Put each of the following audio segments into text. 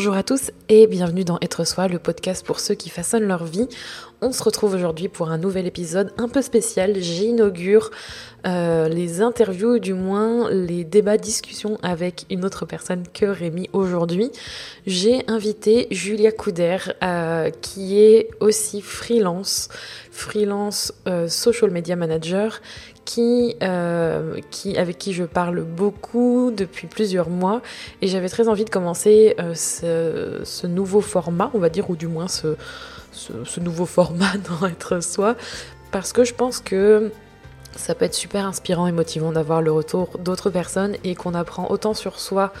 Bonjour à tous et bienvenue dans Être Soi, le podcast pour ceux qui façonnent leur vie. On se retrouve aujourd'hui pour un nouvel épisode un peu spécial. J'inaugure euh, les interviews, du moins les débats, discussions avec une autre personne que Rémi aujourd'hui. J'ai invité Julia Couder, euh, qui est aussi freelance, freelance euh, social media manager, qui, qui, avec qui je parle beaucoup depuis plusieurs mois. Et j'avais très envie de commencer ce, ce, nouveau format, on va dire, ou du moins ce, ce, nouveau format dans être soi, parce que je pense que ça peut être super inspirant et motivant d'avoir le retour d'autres personnes et qu'on apprend autant sur soi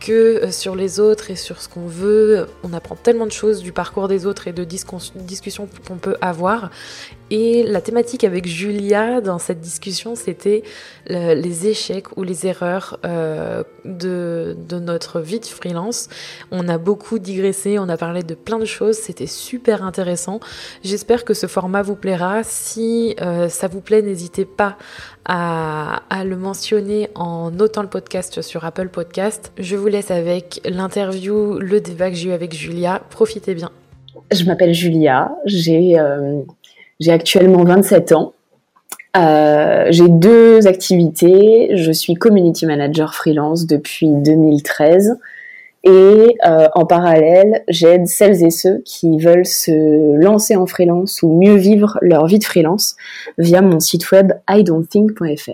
que euh, sur les autres et sur ce qu'on veut. On apprend tellement de choses du parcours des autres et de discussions qu'on peut avoir. Et la thématique avec Julia dans cette discussion, c'était les échecs ou les erreurs euh, de, notre vie de freelance. On a beaucoup digressé, on a parlé de plein de choses, c'était super intéressant. J'espère que ce format vous plaira. Si euh, ça vous plaît, n'hésitez pas à, le mentionner en notant le podcast sur Apple Podcast. Je vous laisse avec l'interview, le débat que j'ai eu avec Julia. Profitez bien. Je m'appelle Julia, j'ai euh, actuellement 27 ans. Euh, j'ai deux activités. Je suis community manager freelance depuis 2013 et euh, en parallèle, j'aide celles et ceux qui veulent se lancer en freelance ou mieux vivre leur vie de freelance via mon site web idon'tthink.fr.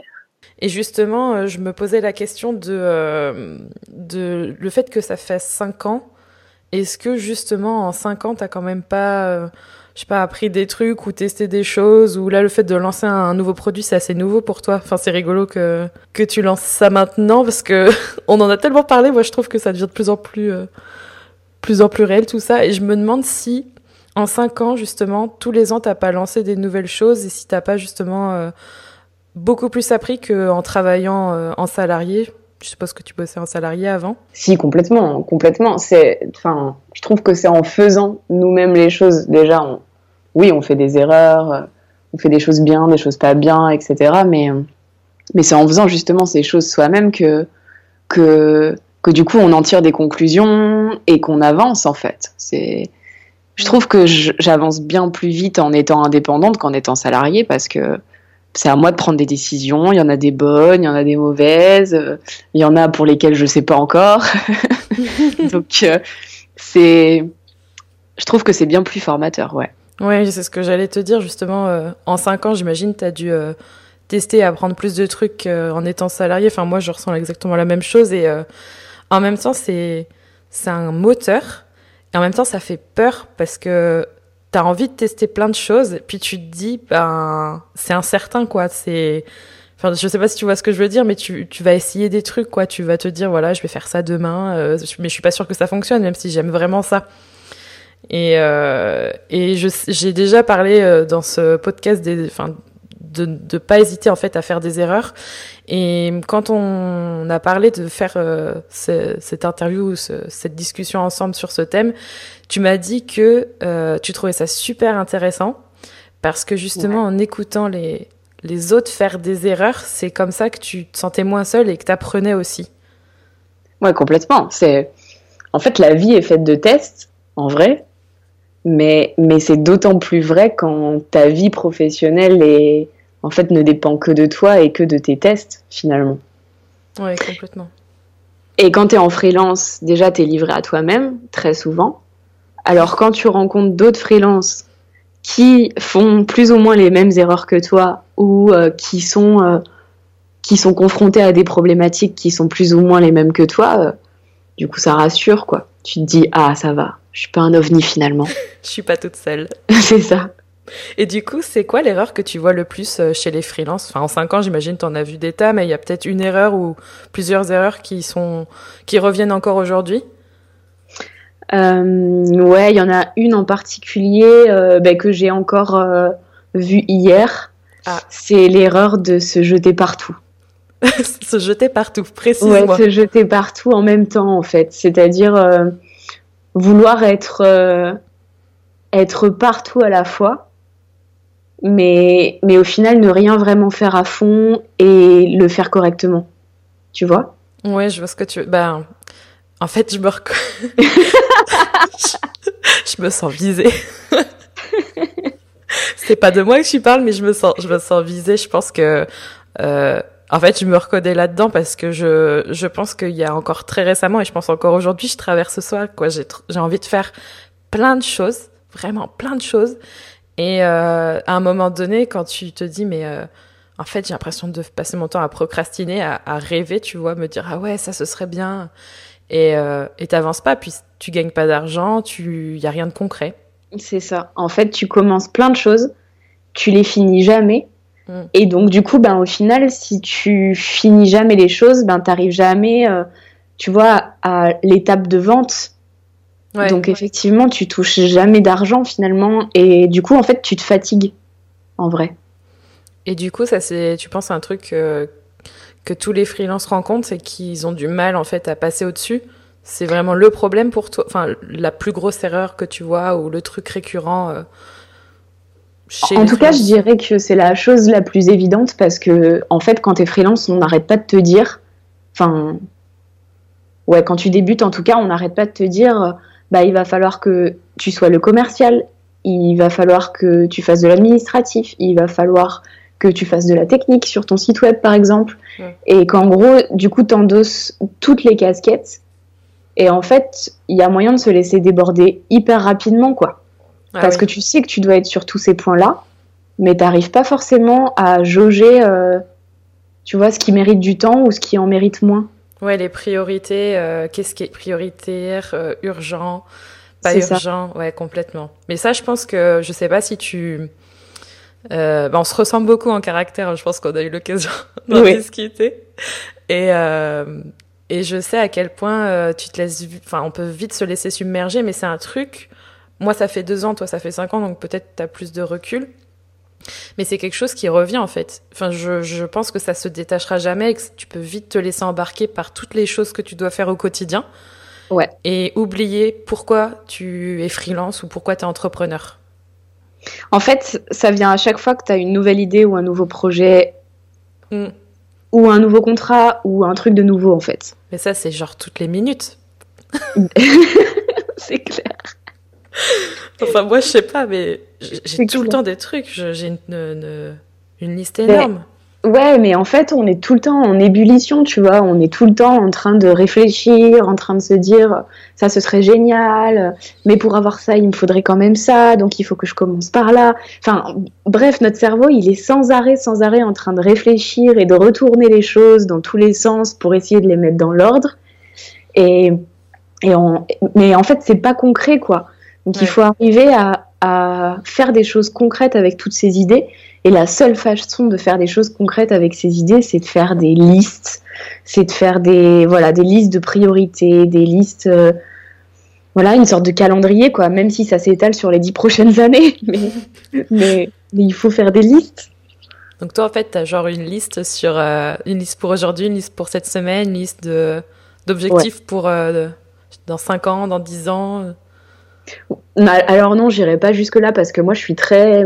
Et justement, euh, je me posais la question de, de le fait que ça fait 5 ans. Est-ce que justement en 5 ans, t'as quand même pas je sais pas, appris des trucs ou testé des choses ou là le fait de lancer un, nouveau produit c'est assez nouveau pour toi. Enfin c'est rigolo que que tu lances ça maintenant parce que on en a tellement parlé. Moi je trouve que ça devient de plus en plus euh, plus en plus réel tout ça et je me demande si en cinq ans justement tous les ans t'as pas lancé des nouvelles choses et si t'as pas justement euh, beaucoup plus appris qu'en travaillant euh, en salarié. Je suppose que tu bossais en salarié avant. Si, complètement, complètement. C'est, enfin, je trouve que c'est en faisant nous-mêmes les choses. Déjà, oui, on fait des erreurs, euh, on fait des choses bien, des choses pas bien, etc. Mais, euh, mais c'est en faisant justement ces choses soi-même que, que, que du coup on en tire des conclusions et qu'on avance en fait. C'est, je trouve que j'avance bien plus vite en étant indépendante qu'en étant salariée parce que c'est à moi de prendre des décisions. Il y en a des bonnes, il y en a des mauvaises, euh, il y en a pour lesquelles je sais pas encore. Donc c'est, je trouve que c'est bien plus formateur, ouais. Oui, c'est ce que j'allais te dire justement. Euh, en cinq ans, j'imagine, tu as dû euh, tester apprendre plus de trucs euh, en étant salarié. Enfin, moi, je ressens exactement la même chose. Et en même temps, c'est un moteur. Et en même temps, ça fait peur parce que tu as envie de tester plein de choses. Puis tu te dis, ben, c'est incertain, quoi. C'est. Enfin, je sais pas si tu vois ce que je veux dire, mais tu, tu vas essayer des trucs, quoi. Tu vas te dire, voilà, je vais faire ça demain, mais je suis pas sûre que ça fonctionne, même si j'aime vraiment ça. Et, euh, et j'ai déjà parlé euh, dans ce podcast des, enfin, de ne pas hésiter en fait à faire des erreurs. Et quand on a parlé de faire euh, cette interview, cette discussion ensemble sur ce thème, tu m'as dit que euh, tu trouvais ça super intéressant parce que justement en écoutant les, les autres faire des erreurs, c'est comme ça que tu te sentais moins seul et que tu apprenais aussi. Ouais, complètement. C'est en fait la vie est faite de tests en vrai mais, mais c'est d'autant plus vrai quand ta vie professionnelle est, en fait, ne dépend que de toi et que de tes tests, finalement. Oui, complètement. Et quand tu es en freelance, déjà, tu es livré à toi-même, très souvent. Alors, quand tu rencontres d'autres freelances qui font plus ou moins les mêmes erreurs que toi ou euh, qui, sont, euh, qui sont confrontés à des problématiques qui sont plus ou moins les mêmes que toi, euh, du coup, ça rassure, quoi. Tu te dis, ah, ça va, je suis pas un ovni finalement. je suis pas toute seule. c'est ça. Et du coup, c'est quoi l'erreur que tu vois le plus euh, chez les freelances? Enfin, en cinq ans, j'imagine, tu en as vu des tas, mais il y a peut-être une erreur ou plusieurs erreurs qui sont qui reviennent encore aujourd'hui? Euh, ouais, il y en a une en particulier euh, ben, que j'ai encore vue hier. Ah. C'est l'erreur de se jeter partout. se jeter partout, précisément. Ouais, se jeter partout en même temps, en fait. C'est-à-dire vouloir être, euh, être partout à la fois, mais, mais au final ne rien vraiment faire à fond et le faire correctement. Tu vois? Ouais, je vois ce que tu veux. Ben, En fait, je me je... me sens visée. C'est pas de moi que tu parles, mais je me sens, je me sens visée. Je pense que, euh, en fait, je me reconnais là-dedans parce que je, je pense qu'il y a encore très récemment, et je pense encore aujourd'hui, je traverse ce quoi. J'ai, j'ai envie de faire plein de choses, vraiment plein de choses. Et euh, à un moment donné, quand tu te dis, mais euh, en fait, j'ai l'impression de passer mon temps à procrastiner, à, à, rêver, tu vois, me dire, ah ouais, ça, ce serait bien et euh, t'avances pas, puis tu gagnes pas d'argent, tu y a rien de concret. C'est ça. En fait, tu commences plein de choses, tu les finis jamais. Et donc, du coup, ben, au final, si tu finis jamais les choses, ben, t'arrives jamais, euh, tu vois, à l'étape de vente. donc, effectivement, tu touches jamais d'argent finalement. Et du coup, en fait, tu te fatigues, en vrai. Et du coup, ça, c'est, tu penses à un truc euh, que tous les freelances rencontrent, c'est qu'ils ont du mal en fait à passer au-dessus? C'est vraiment le problème pour toi, enfin la plus grosse erreur que tu vois ou le truc récurrent. Euh, chez en tout cas, je dirais que c'est la chose la plus évidente parce que en fait, quand tu es freelance, on n'arrête pas de te dire, enfin, ouais, quand tu débutes, en tout cas, on n'arrête pas de te dire, bah, il va falloir que tu sois le commercial, il va falloir que tu fasses de l'administratif, il va falloir que tu fasses de la technique sur ton site web par exemple, et qu'en gros, du coup, tu endosses toutes les casquettes, et en fait, il y a moyen de se laisser déborder hyper rapidement, quoi. Ah Parce que tu sais que tu dois être sur tous ces points-là, mais tu n'arrives pas forcément à jauger, euh, tu vois, ce qui mérite du temps ou ce qui en mérite moins. Ouais, les priorités, euh, qu'est-ce qui est prioritaire, euh, urgent, pas urgent, ouais, complètement. Mais ça, je pense que, je sais pas si tu euh, bah, on se ressemble beaucoup en caractère. Je pense qu'on a eu l'occasion d'en discuter. Et euh, et je sais à quel point euh, tu te laisses, enfin, on peut vite se laisser submerger, mais c'est un truc. Moi, ça fait deux ans, toi, ça fait cinq ans, donc peut-être tu as plus de recul. Mais c'est quelque chose qui revient en fait. Enfin, je, je pense que ça se détachera jamais et que tu peux vite te laisser embarquer par toutes les choses que tu dois faire au quotidien. Ouais. Et oublier pourquoi tu es freelance ou pourquoi tu es entrepreneur. En fait, ça vient à chaque fois que tu as une nouvelle idée ou un nouveau projet, mm. ou un nouveau contrat, ou un truc de nouveau, en fait. Mais ça, c'est genre toutes les minutes. c'est clair. Enfin, moi, je sais pas, mais j'ai tout le temps des trucs. J'ai une, une, liste énorme. Ouais, mais en fait, on est tout le temps en ébullition, tu vois. On est tout le temps en train de réfléchir, en train de se dire ça, ce serait génial, mais pour avoir ça, il me faudrait quand même ça, donc il faut que je commence par là. Enfin, bref, notre cerveau, il est sans arrêt, sans arrêt en train de réfléchir et de retourner les choses dans tous les sens pour essayer de les mettre dans l'ordre. Et, et mais en fait, c'est pas concret, quoi. Donc il faut arriver à, à faire des choses concrètes avec toutes ces idées et la seule façon de faire des choses concrètes avec ces idées, c'est de faire des listes, c'est de faire des voilà des listes de priorités, des listes euh, voilà une sorte de calendrier quoi. Même si ça s'étale sur les dix prochaines années, mais, mais, il faut faire des listes. Donc toi en fait tu as genre une liste sur euh, une liste pour aujourd'hui, une liste pour cette semaine, une liste de d'objectifs pour euh, dans 5 ans, dans 10 ans. Alors non, j'irai pas jusque là parce que moi je suis très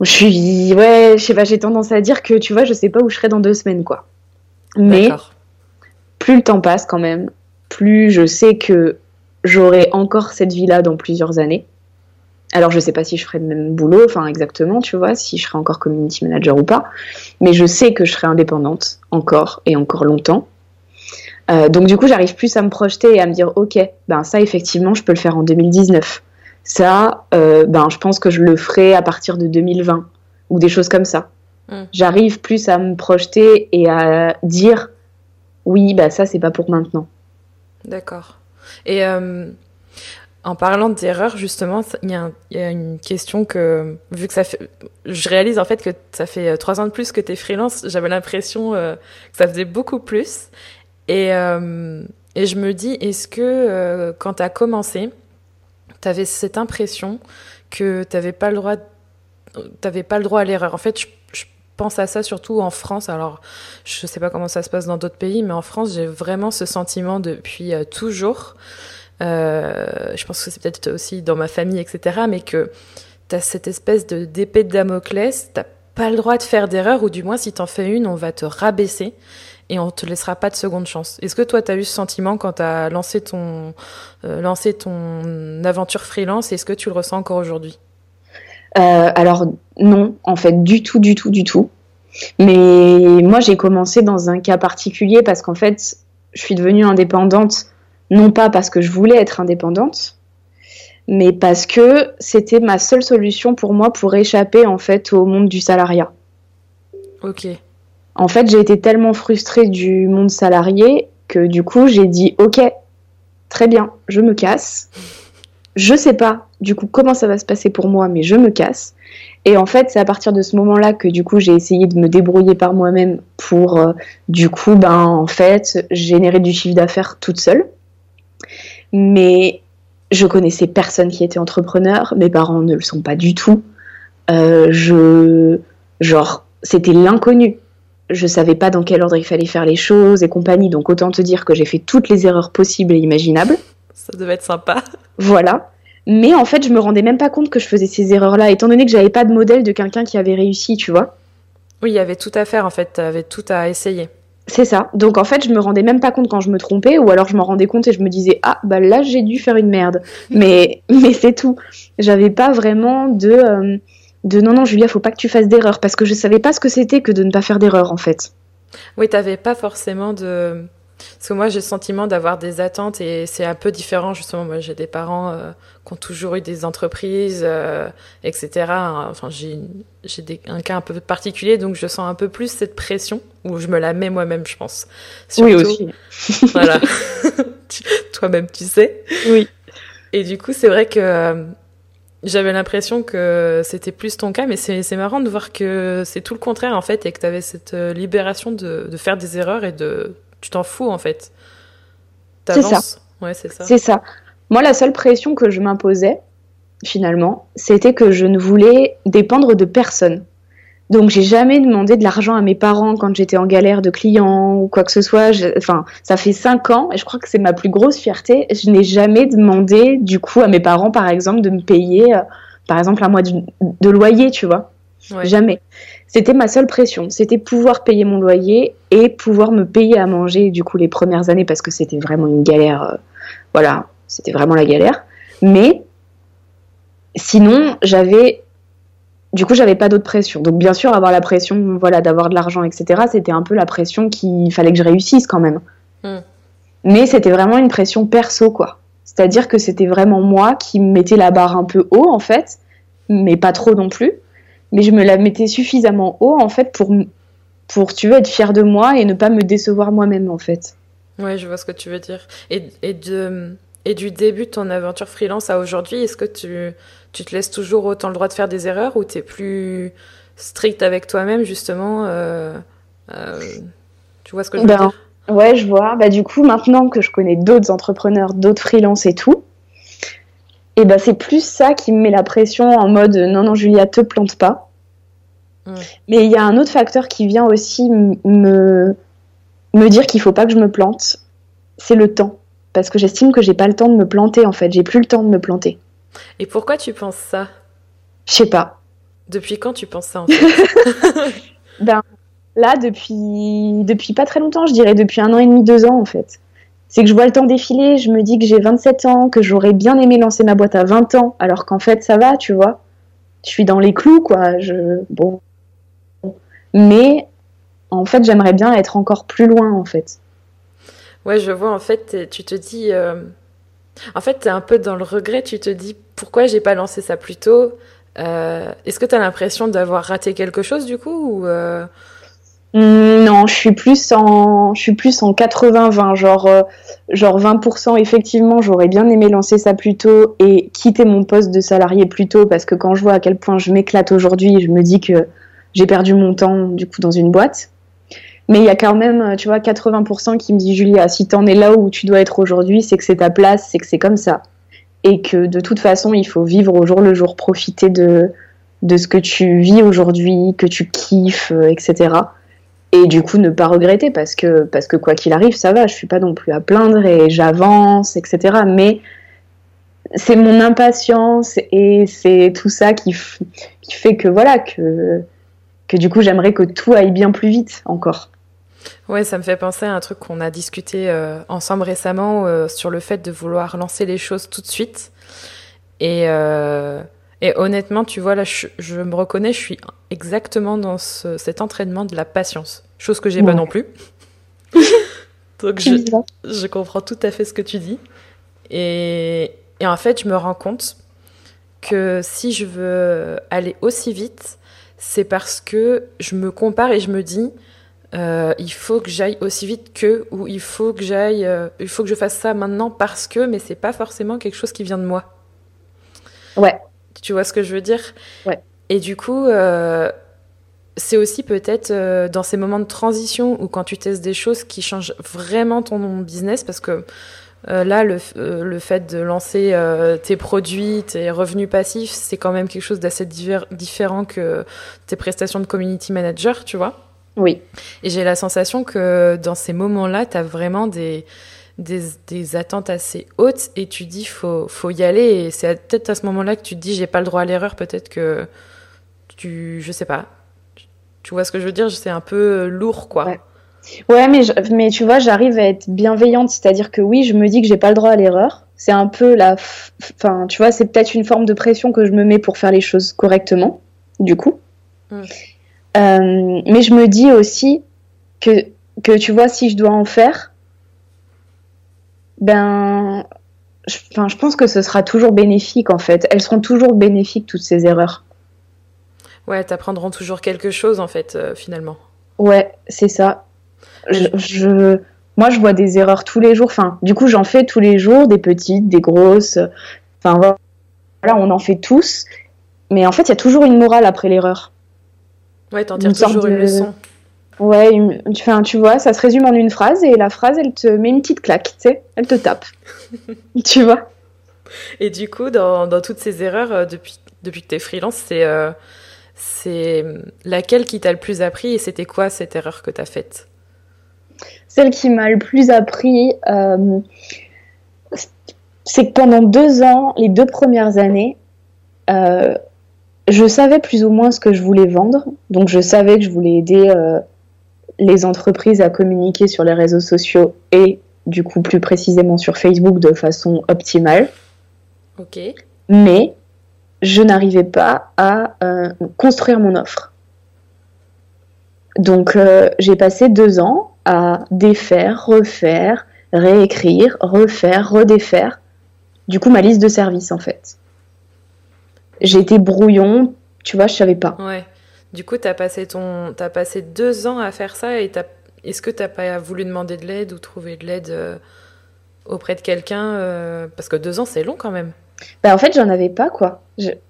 je suis, ouais, je sais pas, j'ai tendance à dire que tu vois, je sais pas où je serai dans deux semaines, quoi. Mais plus le temps passe quand même, plus je sais que j'aurai encore cette vie-là dans plusieurs années. Alors je sais pas si je ferai le même boulot, enfin exactement, tu vois, si je serai encore community manager ou pas, mais je sais que je serai indépendante encore et encore longtemps. Euh, donc du coup, j'arrive plus à me projeter et à me dire, ok, ben ça effectivement, je peux le faire en 2019. Ça, euh, ben, je pense que je le ferai à partir de 2020 ou des choses comme ça. Hmm. J'arrive plus à me projeter et à dire oui, bah ça c'est pas pour maintenant. D'accord. Et euh, en parlant d'erreurs, justement, il y, a une question que, vu que ça fait. Je réalise en fait que ça fait trois ans de plus que tu es freelance, j'avais l'impression que ça faisait beaucoup plus. Et, et je me dis, est-ce que quand tu as commencé, tu avais cette impression que tu n'avais pas le droit à l'erreur? En fait, je, pense à ça surtout en France. Alors, je sais pas comment ça se passe dans d'autres pays, mais en France, j'ai vraiment ce sentiment depuis euh, toujours. Euh, je pense que c'est peut-être aussi dans ma famille, etc. Mais que tu as cette espèce de d'épée de Damoclès. pas le droit de faire d'erreur, ou du moins si t'en fais une, on va te rabaisser et on te laissera pas de seconde chance. Est-ce que toi, tu as eu ce sentiment quand tu as lancé ton, euh, lancé ton aventure freelance Est-ce que tu le ressens encore aujourd'hui? Euh, Alors non, en fait, du tout, du tout, du tout. Mais moi, j'ai commencé dans un cas particulier parce qu'en fait, je suis devenue indépendante, non pas parce que je voulais être indépendante, mais parce que c'était ma seule solution pour moi pour échapper en fait au monde du salariat. Ok. En fait, j'ai été tellement frustrée du monde salarié que du coup, j'ai dit OK, très bien, je me casse. Je sais pas du coup comment ça va se passer pour moi, mais je me casse. Et en fait, c'est à partir de ce moment-là que du coup, j'ai essayé de me débrouiller par moi-même pour euh, du coup, ben en fait, générer du chiffre d'affaires toute seule. Mais je connaissais personne qui était entrepreneur, mes parents ne le sont pas du tout. Euh, je genre c'était l'inconnu je savais pas dans quel ordre il fallait faire les choses et compagnie, donc autant te dire que j'ai fait toutes les erreurs possibles et imaginables. Ça devait être sympa. Voilà. Mais en fait, je me rendais même pas compte que je faisais ces erreurs-là, étant donné que j'avais pas de modèle de quelqu'un qui avait réussi, tu vois. Oui, il y avait tout à faire en fait, tu avais tout à essayer. C'est ça. Donc en fait, je me rendais même pas compte quand je me trompais, ou alors je m'en rendais compte et je me disais ah bah là j'ai dû faire une merde. mais mais c'est tout. J'avais pas vraiment de euh, de non, non, Julia, faut pas que tu fasses d'erreur, parce que je savais pas ce que c'était que de ne pas faire d'erreur, en fait. Oui, t'avais pas forcément de. Parce que moi, j'ai le sentiment d'avoir des attentes et c'est un peu différent, justement. Moi, j'ai des parents euh, qui ont toujours eu des entreprises, euh, etc. Enfin, j'ai un cas un peu particulier, donc je sens un peu plus cette pression, ou je me la mets moi-même, je pense. oui, aussi. voilà. Toi-même, tu sais. Oui. Et du coup, c'est vrai que euh, j'avais l'impression que c'était plus ton cas, mais c'est marrant de voir que c'est tout le contraire en fait, et que tu avais cette euh, libération de, de, faire des erreurs et de. Tu t'en fous en fait. C'est ça. Ouais, c'est ça. C'est ça. Moi, la seule pression que je m'imposais, finalement, c'était que je ne voulais dépendre de personne. Donc j'ai jamais demandé de l'argent à mes parents quand j'étais en galère de clients ou quoi que ce soit. enfin, ça fait cinq ans et je crois que c'est ma plus grosse fierté. Je n'ai jamais demandé du coup à mes parents, par exemple, de me payer, euh, par exemple, un mois de, loyer, tu vois. Jamais. C'était ma seule pression. C'était pouvoir payer mon loyer et pouvoir me payer à manger du coup les premières années parce que c'était vraiment une galère. Euh, voilà, c'était vraiment la galère. Mais sinon, j'avais du coup, j'avais pas d'autre pression. Donc, bien sûr, avoir la pression, voilà, d'avoir de l'argent, etc., c'était un peu la pression qu'il fallait que je réussisse quand même. Hmm. Mais c'était vraiment une pression perso, quoi. C'est-à-dire que c'était vraiment moi qui mettais la barre un peu haut, en fait, mais pas trop non plus. Mais je me la mettais suffisamment haut, en fait, pour, pour tu veux, être fière de moi et ne pas me décevoir moi-même, en fait. Ouais, je vois ce que tu veux dire. Et, et, de, et du début de ton aventure freelance à aujourd'hui, est-ce que tu tu te laisses toujours autant le droit de faire des erreurs ou tu es plus strict avec toi-même, justement euh, euh, Tu vois ce que je veux ben, dire? Ouais, je vois. Bah, du coup, maintenant que je connais d'autres entrepreneurs, d'autres freelances et tout, et ben c'est plus ça qui me met la pression en mode non, non, Julia, te plante pas. Mais il y a un autre facteur qui vient aussi me, me dire qu'il faut pas que je me plante, c'est le temps. Parce que j'estime que j'ai pas le temps de me planter en fait, j'ai plus le temps de me planter. Et pourquoi tu penses ça? Je sais pas. Depuis quand tu penses ça en fait? Ben là, depuis depuis pas très longtemps, je dirais depuis un an et demi, deux ans en fait. C'est que je vois le temps défiler, je me dis que j'ai 27 ans, que j'aurais bien aimé lancer ma boîte à 20 ans, alors qu'en fait ça va, tu vois. Je suis dans les clous, quoi. Je bon, mais en fait j'aimerais bien être encore plus loin en fait. Ouais, je vois. En fait, tu te dis. Euh, en fait, tu es un peu dans le regret, tu te dis pourquoi j'ai pas lancé ça plus tôt euh, Est-ce que tu as l'impression d'avoir raté quelque chose du coup ou euh? mmh, Non, je suis plus en, je suis plus en 80-20, genre, genre 20% effectivement, j'aurais bien aimé lancer ça plus tôt et quitter mon poste de salarié plus tôt parce que quand je vois à quel point je m'éclate aujourd'hui, je me dis que j'ai perdu mon temps du coup dans une boîte. Mais il y a quand même, euh, tu vois, 80% qui me dit Julia, si t'en es là où tu dois être aujourd'hui, c'est que c'est ta place, c'est que c'est comme ça. Et que de toute façon, il faut vivre au jour le jour, profiter de, de ce que tu vis aujourd'hui, que tu kiffes, euh, etc. Et du coup, ne pas regretter parce que, parce que quoi qu'il arrive, ça va, je suis pas non plus à plaindre et j'avance, etc. Mais c'est mon impatience et c'est tout ça qui, qui fait que voilà, que que du coup, j'aimerais que tout aille bien plus vite encore. Ouais, ça me fait penser à un truc qu'on a discuté euh, ensemble récemment euh, sur le fait de vouloir lancer les choses tout de suite. Et, euh, et honnêtement, tu vois, là, je, me reconnais, je suis exactement dans cet entraînement de la patience, chose que j'ai pas non plus. Donc je, je, comprends tout à fait ce que tu dis. Et, et en fait, je me rends compte que si je veux aller aussi vite, c'est parce que je me compare et je me dis, euh, il faut que j'aille aussi vite que, ou il faut que j'aille, euh, il faut que je fasse ça maintenant parce que, mais c'est pas forcément quelque chose qui vient de moi. Ouais. Tu vois ce que je veux dire? Ouais. Et du coup, euh, c'est aussi peut-être dans ces moments de transition ou quand tu testes des choses qui changent vraiment ton business parce que là, le, le, fait de lancer tes produits, tes revenus passifs, c'est quand même quelque chose d'assez différent que tes prestations de community manager, tu vois? Oui. Et j'ai la sensation que dans ces moments-là, tu as vraiment des, des, attentes assez hautes et tu dis faut, faut y aller. Et c'est peut-être à ce moment-là que tu te dis j'ai pas le droit à l'erreur. Peut-être que tu. Je sais pas. Tu vois ce que je veux dire? C'est un peu lourd, quoi. Ouais. mais, mais tu vois, j'arrive à être bienveillante, c'est-à-dire que oui, je me dis que j'ai pas le droit à l'erreur. C'est un peu la. Enfin, tu vois, c'est peut-être une forme de pression que je me mets pour faire les choses correctement, du coup. Mm. Euh, mais je me dis aussi que, que, tu vois, si je dois en faire, ben, je, je pense que ce sera toujours bénéfique en fait. Elles seront toujours bénéfiques, toutes ces erreurs. Ouais, t'apprendront toujours quelque chose en fait, euh, finalement. Ouais, c'est ça. Je, moi, je vois des erreurs tous les jours. Enfin, du coup, j'en fais tous les jours, des petites, des grosses. Enfin, voilà, on en fait tous. Mais en fait, il y a toujours une morale après l'erreur. Ouais, t'en tires toujours une leçon. Ouais, enfin, tu vois, ça se résume en une phrase et la phrase, elle te met une petite claque, tu sais, elle te tape. tu vois Et du coup, dans, dans toutes ces erreurs, euh, depuis, depuis que t'es freelance, c'est euh, c'est laquelle qui t'a le plus appris et c'était quoi cette erreur que t'as faite? Celle qui m'a le plus appris, euh, c'est que pendant deux ans, les deux premières années, je savais plus ou moins ce que je voulais vendre, donc je savais que je voulais aider euh, les entreprises à communiquer sur les réseaux sociaux et du coup plus précisément sur Facebook de façon optimale. Ok. Mais je n'arrivais pas à euh, construire mon offre. Donc euh, j'ai passé deux ans à défaire, refaire, réécrire, refaire, redéfaire. Du coup ma liste de services en fait j'ai été brouillon, tu vois, je savais pas. Ouais. Du coup, tu as passé ton as passé deux ans à faire ça et est-ce que tu n'as pas voulu demander de l'aide ou trouver de l'aide euh, auprès de quelqu'un euh, parce que deux ans c'est long quand même. Bah en fait, j'en avais pas quoi.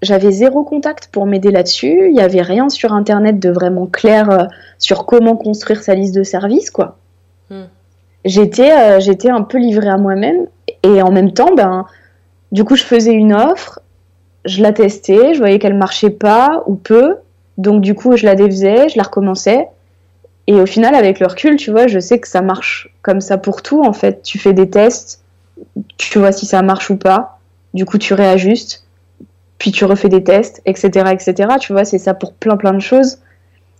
J'avais zéro contact pour m'aider là-dessus. Il y avait rien sur internet de vraiment clair euh, sur comment construire sa liste de services quoi. Hmm. J'étais j'étais un peu livrée à moi-même et en même temps ben du coup je faisais une offre je la testais, je voyais qu'elle marchait pas ou peu, donc du coup je la défaisais, je la recommençais. Et au final, avec le recul, tu vois, je sais que ça marche comme ça pour tout. En fait, tu fais des tests, tu vois si ça marche ou pas. Du coup, tu réajustes, puis tu refais des tests, etc., etc. Tu vois, c'est ça pour plein plein de choses.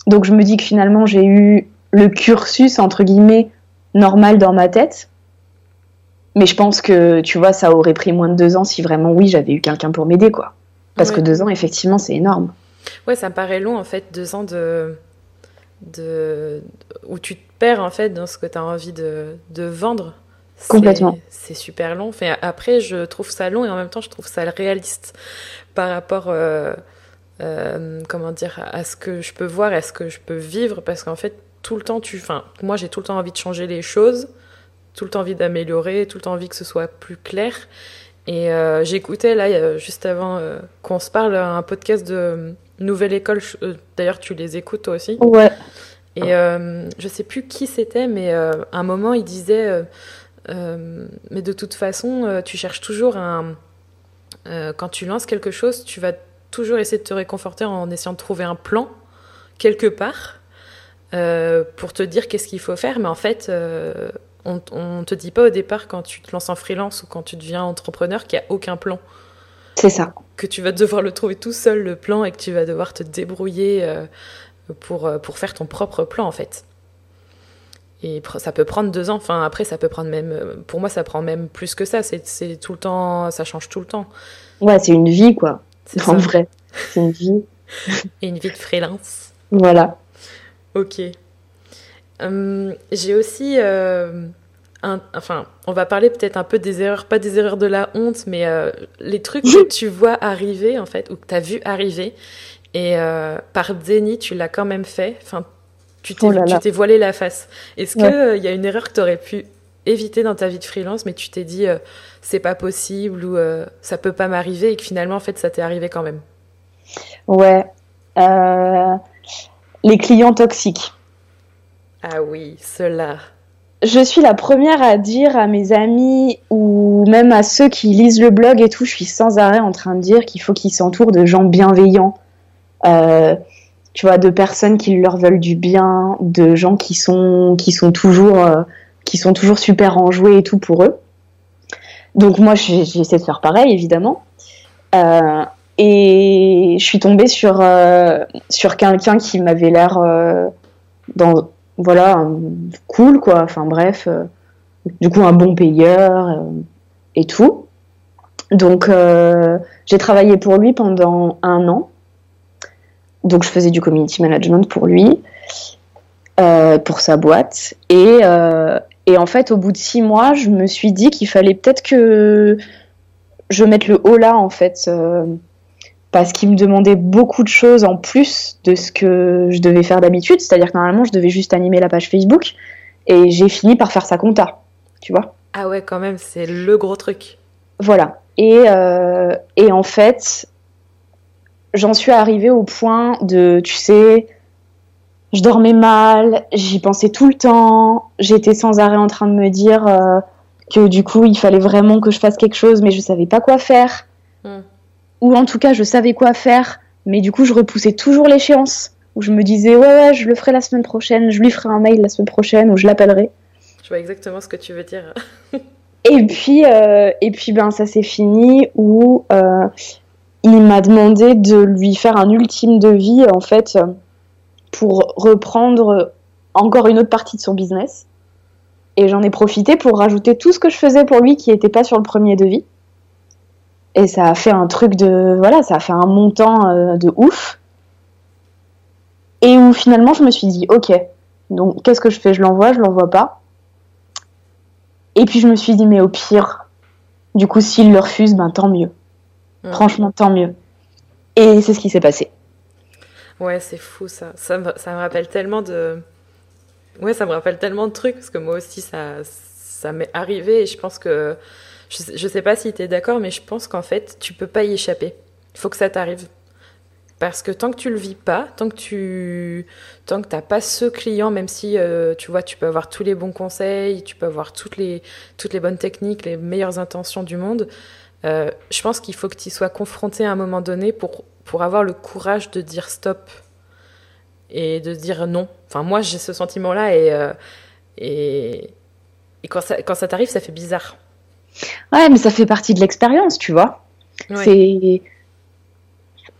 Donc je me dis que finalement, j'ai eu le cursus entre guillemets normal dans ma tête. Mais je pense que, tu vois, ça aurait pris moins de deux ans si vraiment, oui, j'avais eu quelqu'un pour m'aider, quoi. Parce que deux ans, effectivement, c'est énorme. Ouais, ça me paraît long, en fait, deux ans de... de... où tu te perds, en fait, dans ce que tu as envie de, de vendre. Complètement. C'est super long. Enfin, après, je trouve ça long et en même temps, je trouve ça réaliste par rapport... Euh, euh, comment dire, à ce que je peux voir, à ce que je peux vivre, parce qu'en fait, tout le temps, tu, enfin, moi, j'ai tout le temps envie de changer les choses, tout le temps envie d'améliorer, tout le temps envie que ce soit plus clair. Et euh, j'écoutais là, juste avant euh, qu'on se parle, un podcast de Nouvelle École. Euh, d'ailleurs, tu les écoutes toi aussi. Ouais. Et je sais plus qui c'était, mais à un moment, il disait Mais de toute façon, tu cherches toujours un. quand tu lances quelque chose, tu vas toujours essayer de te réconforter en essayant de trouver un plan quelque part pour te dire qu'est-ce qu'il faut faire. Mais en fait, on, ne te dit pas au départ quand tu te lances en freelance ou quand tu deviens entrepreneur qu'il n'y a aucun plan. C'est ça. Que tu vas devoir le trouver tout seul, le plan, et que tu vas devoir te débrouiller. Euh, pour, pour faire ton propre plan en fait. Et ça peut prendre deux ans. Enfin, après, ça peut prendre même. Pour moi, ça prend même plus que ça. C'est tout le temps. Ça change tout le temps. Ouais, c'est une vie, quoi. En vrai. C'est une vie. Et une vie de freelance. Voilà. Ok. Hum, j'ai aussi. Euh, un, enfin, on va parler peut-être un peu des erreurs, pas des erreurs de la honte, mais euh, les trucs que tu vois arriver, en fait, ou que tu as vu arriver. Et euh, par déni, tu l'as quand même fait. Enfin, tu t'es oh voilé la face. Est-ce qu'il il y a une erreur que tu aurais pu éviter dans ta vie de freelance, mais tu t'es dit c'est pas possible ou ça peut pas m'arriver et que finalement, en fait, ça t'est arrivé quand même? Ouais. les clients toxiques. Ah oui, cela. Je suis la première à dire à mes amis ou même à ceux qui lisent le blog et tout, je suis sans arrêt en train de dire qu'il faut qu'ils s'entourent de gens bienveillants. Euh, tu vois, de personnes qui leur veulent du bien, de gens qui sont, qui sont toujours, euh, qui sont toujours super enjoués et tout pour eux. Donc moi, j'essaie de faire pareil, évidemment. Euh, et je suis tombée sur, sur quelqu'un qui m'avait l'air dans voilà, cool quoi. Enfin bref, euh, du coup un bon payeur euh, et tout. Donc euh, j'ai travaillé pour lui pendant un an. Donc je faisais du community management pour lui, pour sa boîte. Et, et en fait, au bout de six mois, je me suis dit qu'il fallait peut-être que je mette le haut là en fait parce qu'il me demandait beaucoup de choses en plus de ce que je devais faire d'habitude. C'est-à-dire que normalement, je devais juste animer la page Facebook et j'ai fini par faire sa compta, tu vois. Ah ouais, quand même, c'est le gros truc. Voilà. Et, euh, et en fait, j'en suis arrivée au point de, tu sais, je dormais mal, j'y pensais tout le temps, j'étais sans arrêt en train de me dire euh, que du coup, il fallait vraiment que je fasse quelque chose, mais je savais pas quoi faire. Hmm ou en tout cas je savais quoi faire, mais du coup je repoussais toujours l'échéance, où je me disais ouais ouais je le ferai la semaine prochaine, je lui ferai un mail la semaine prochaine, ou je l'appellerai. Je vois exactement ce que tu veux dire. et puis euh, et puis ben ça s'est fini où euh, il m'a demandé de lui faire un ultime devis en fait pour reprendre encore une autre partie de son business. Et j'en ai profité pour rajouter tout ce que je faisais pour lui qui n'était pas sur le premier devis. Et ça a fait un truc de. Voilà, ça a fait un montant euh, de ouf. Et où finalement, je me suis dit, ok, donc qu'est-ce que je fais? Je l'envoie, je l'envoie pas. Et puis je me suis dit, mais au pire, du coup, s'il le refuse, ben tant mieux. Franchement, tant mieux. Et c'est ce qui s'est passé. Ouais, c'est fou ça. Ça me, ça me rappelle tellement de. Ouais, ça me rappelle tellement de trucs, parce que moi aussi, ça, ça m'est arrivé et je pense que je, sais pas si tu es d'accord, mais je pense qu'en fait, tu peux pas y échapper. Il faut que ça t'arrive. Parce que tant que tu le vis pas, tant que tu tant que t'as pas ce client, même si euh, tu vois, tu peux avoir tous les bons conseils, tu peux avoir toutes les toutes les bonnes techniques, les meilleures intentions du monde, euh, je pense qu'il faut que tu sois confronté à un moment donné pour pour avoir le courage de dire stop et de dire non. Enfin, moi, j'ai ce sentiment-là et euh, et, et quand ça quand ça t'arrive, ça fait bizarre. Ouais, mais ça fait partie de l'expérience, tu vois. C'est.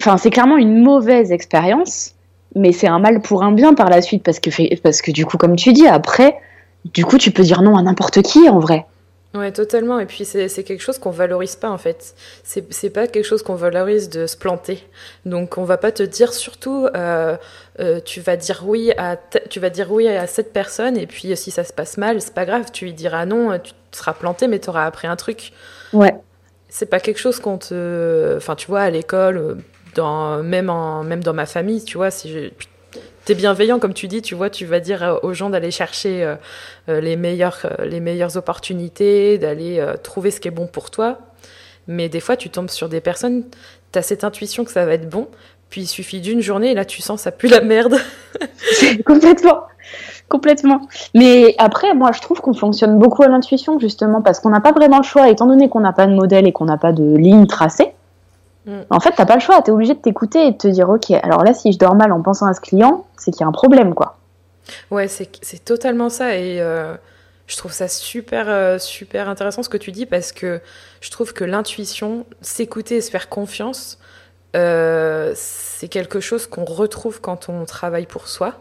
Enfin, c'est clairement une mauvaise expérience, mais c'est un mal pour un bien par la suite, parce que, parce que du coup, comme tu dis, après, du coup, tu peux dire non à n'importe qui en vrai. Ouais, totalement. Et puis, c'est quelque chose qu'on valorise pas, en fait. C'est pas quelque chose qu'on valorise de se planter. Donc, on va pas te dire, surtout, euh, euh, tu, vas dire oui à tu vas dire oui à cette personne, et puis si ça se passe mal, c'est pas grave, tu lui diras non, tu seras planté, mais tu auras appris un truc. Ouais. C'est pas quelque chose qu'on te. Enfin, tu vois, à l'école, dans... même, en... même dans ma famille, tu vois, si je t'es bienveillant, comme tu dis, tu vois, tu vas dire aux gens d'aller chercher euh, euh, les, meilleures, euh, les meilleures opportunités, d'aller trouver ce qui est bon pour toi. Mais des fois, tu tombes sur des personnes, tu as cette intuition que ça va être bon, puis il suffit d'une journée et là, tu sens ça pue la merde. complètement. Complètement. Mais après, moi, je trouve qu'on fonctionne beaucoup à l'intuition, justement, parce qu'on n'a pas vraiment le choix, étant donné qu'on n'a pas de modèle et qu'on n'a pas de ligne tracée. Mm. En fait, t'as pas le choix, t'es obligé de t'écouter et de te dire, ok, alors là, si je dors mal en pensant à ce client, c'est qu'il y a un problème, quoi. Ouais, c'est totalement ça. Et euh, je trouve ça super, euh, super intéressant ce que tu dis parce que je trouve que l'intuition, s'écouter et se faire confiance, euh, c'est quelque chose qu'on retrouve quand on travaille pour soi.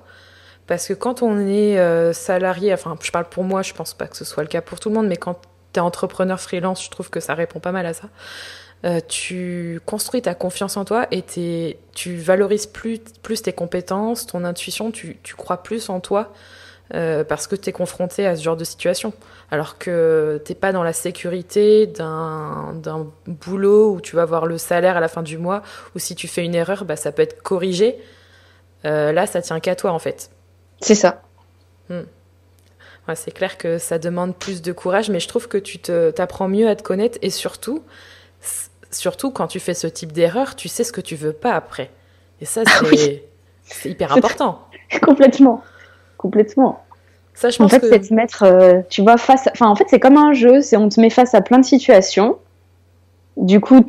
Parce que quand on est euh, salarié, enfin, je parle pour moi, je pense pas que ce soit le cas pour tout le monde, mais quand tu es entrepreneur freelance, je trouve que ça répond pas mal à ça. Euh, tu construis ta confiance en toi et tu valorises plus, plus tes compétences, ton intuition, tu, tu crois plus en toi euh, parce que tu es confronté à ce genre de situation. Alors que t'es pas dans la sécurité d'un boulot où tu vas voir le salaire à la fin du mois, ou si tu fais une erreur, bah, ça peut être corrigé. Là, ça tient qu'à toi en fait. C'est ça. Hmm. Ouais, c'est clair que ça demande plus de courage, mais je trouve que tu t'apprends mieux à te connaître et surtout, surtout quand tu fais ce type d'erreur, tu sais ce que tu veux pas après. Et ça, ah c'est hyper important. Complètement. Complètement. Ça, je pense en fait, c'est te mettre, euh, tu vois, face. Enfin, en fait, c'est comme un jeu. C'est on te met face à plein de situations. Du coup,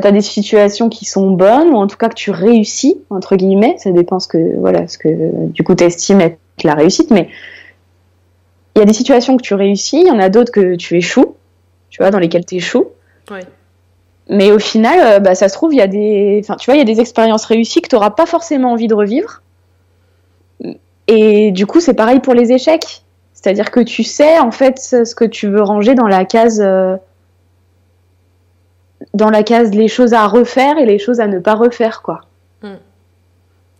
tu as des situations qui sont bonnes, ou en tout cas que tu réussis, entre guillemets. Ça dépend ce que, voilà, ce que du coup tu estimes être la réussite. Mais il y a des situations que tu réussis, il y en a d'autres que tu échoues, tu vois, dans lesquelles tu échoues. Ouais. Mais au final, euh, bah, ça se trouve, il y a des, enfin, tu vois, il y a des expériences réussies que tu n'auras pas forcément envie de revivre. Et du coup, c'est pareil pour les échecs. C'est-à-dire que tu sais, en fait, ce que tu veux ranger dans la case, euh, dans la case les choses à refaire et les choses à ne pas refaire, quoi.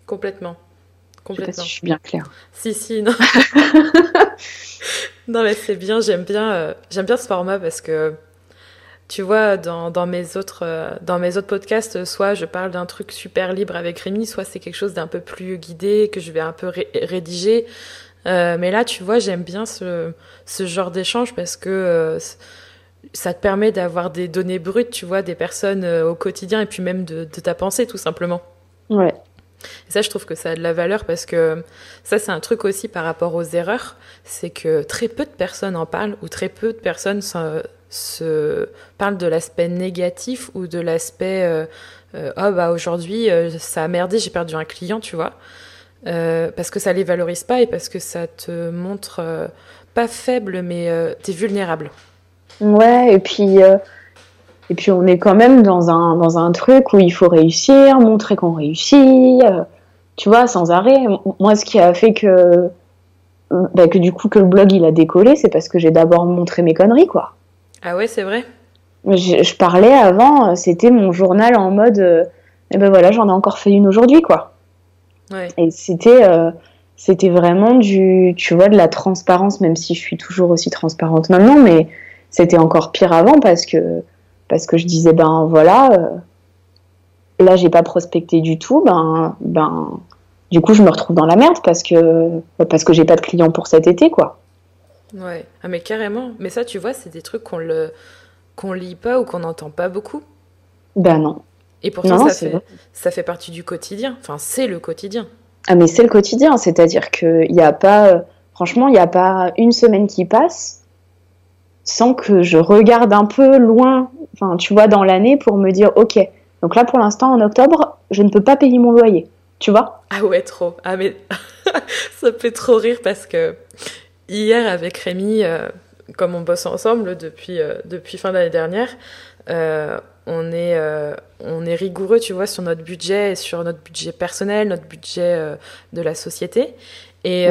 Complètement. Complètement. Je, sais pas si je suis bien claire. Si, si, non. non, mais c'est bien, j'aime bien, euh, j'aime bien ce format parce que tu vois, dans, dans, mes autres, euh, dans mes autres podcasts, soit je parle d'un truc super libre avec Rémi, soit c'est quelque chose d'un peu plus guidé, que je vais un peu rédiger. Euh, mais là, tu vois, j'aime bien ce, ce genre d'échange parce que euh, ça te permet d'avoir des données brutes, tu vois, des personnes au quotidien et puis même de, de ta pensée, tout simplement. Ouais. Et ça, je trouve que ça a de la valeur parce que ça, c'est un truc aussi par rapport aux erreurs, c'est que très peu de personnes en parlent ou très peu de personnes se parle de l'aspect négatif ou de l'aspect euh, euh, oh bah aujourd'hui euh, ça a merdé j'ai perdu un client tu vois parce que ça les valorise pas et parce que ça te montre pas faible mais tu es vulnérable ouais et puis et puis on est quand même dans un dans un truc où il faut réussir montrer qu'on réussit tu vois sans arrêt moi ce qui a fait que bah, que du coup que le blog il a décollé c'est parce que j'ai d'abord montré mes conneries quoi ah ouais, c'est vrai je, parlais avant, euh, c'était mon journal en mode, euh, eh ben voilà, j'en ai encore fait une aujourd'hui, quoi. Ouais. Et c'était, euh, c'était vraiment du, tu vois, de la transparence, même si je suis toujours aussi transparente maintenant, mais c'était encore pire avant parce que, parce que je disais, ben voilà, là j'ai pas prospecté du tout, ben, ben, du coup je me retrouve dans la merde parce que, parce que j'ai pas de clients pour cet été, quoi. Ouais, ah, mais carrément. Mais ça, tu vois, c'est des trucs qu'on le qu'on lit pas ou qu'on n'entend pas beaucoup. Ben non. Et pourtant, ça, fait, ça fait partie du quotidien. Enfin, c'est le quotidien. Ah, mais c'est le quotidien. C'est-à-dire qu'il n'y a pas. Franchement, il n'y a pas une semaine qui passe sans que je regarde un peu loin, enfin, tu vois, dans l'année pour me dire, OK, donc là, pour l'instant, en octobre, je ne peux pas payer mon loyer. Tu vois? Ah ouais, trop. Ah, mais ça me fait trop rire parce que hier avec Rémi, euh, comme on bosse ensemble depuis, euh, depuis fin d'année dernière, euh, on, est, on est rigoureux, tu vois, sur notre budget et sur notre budget personnel, notre budget de la société. Et,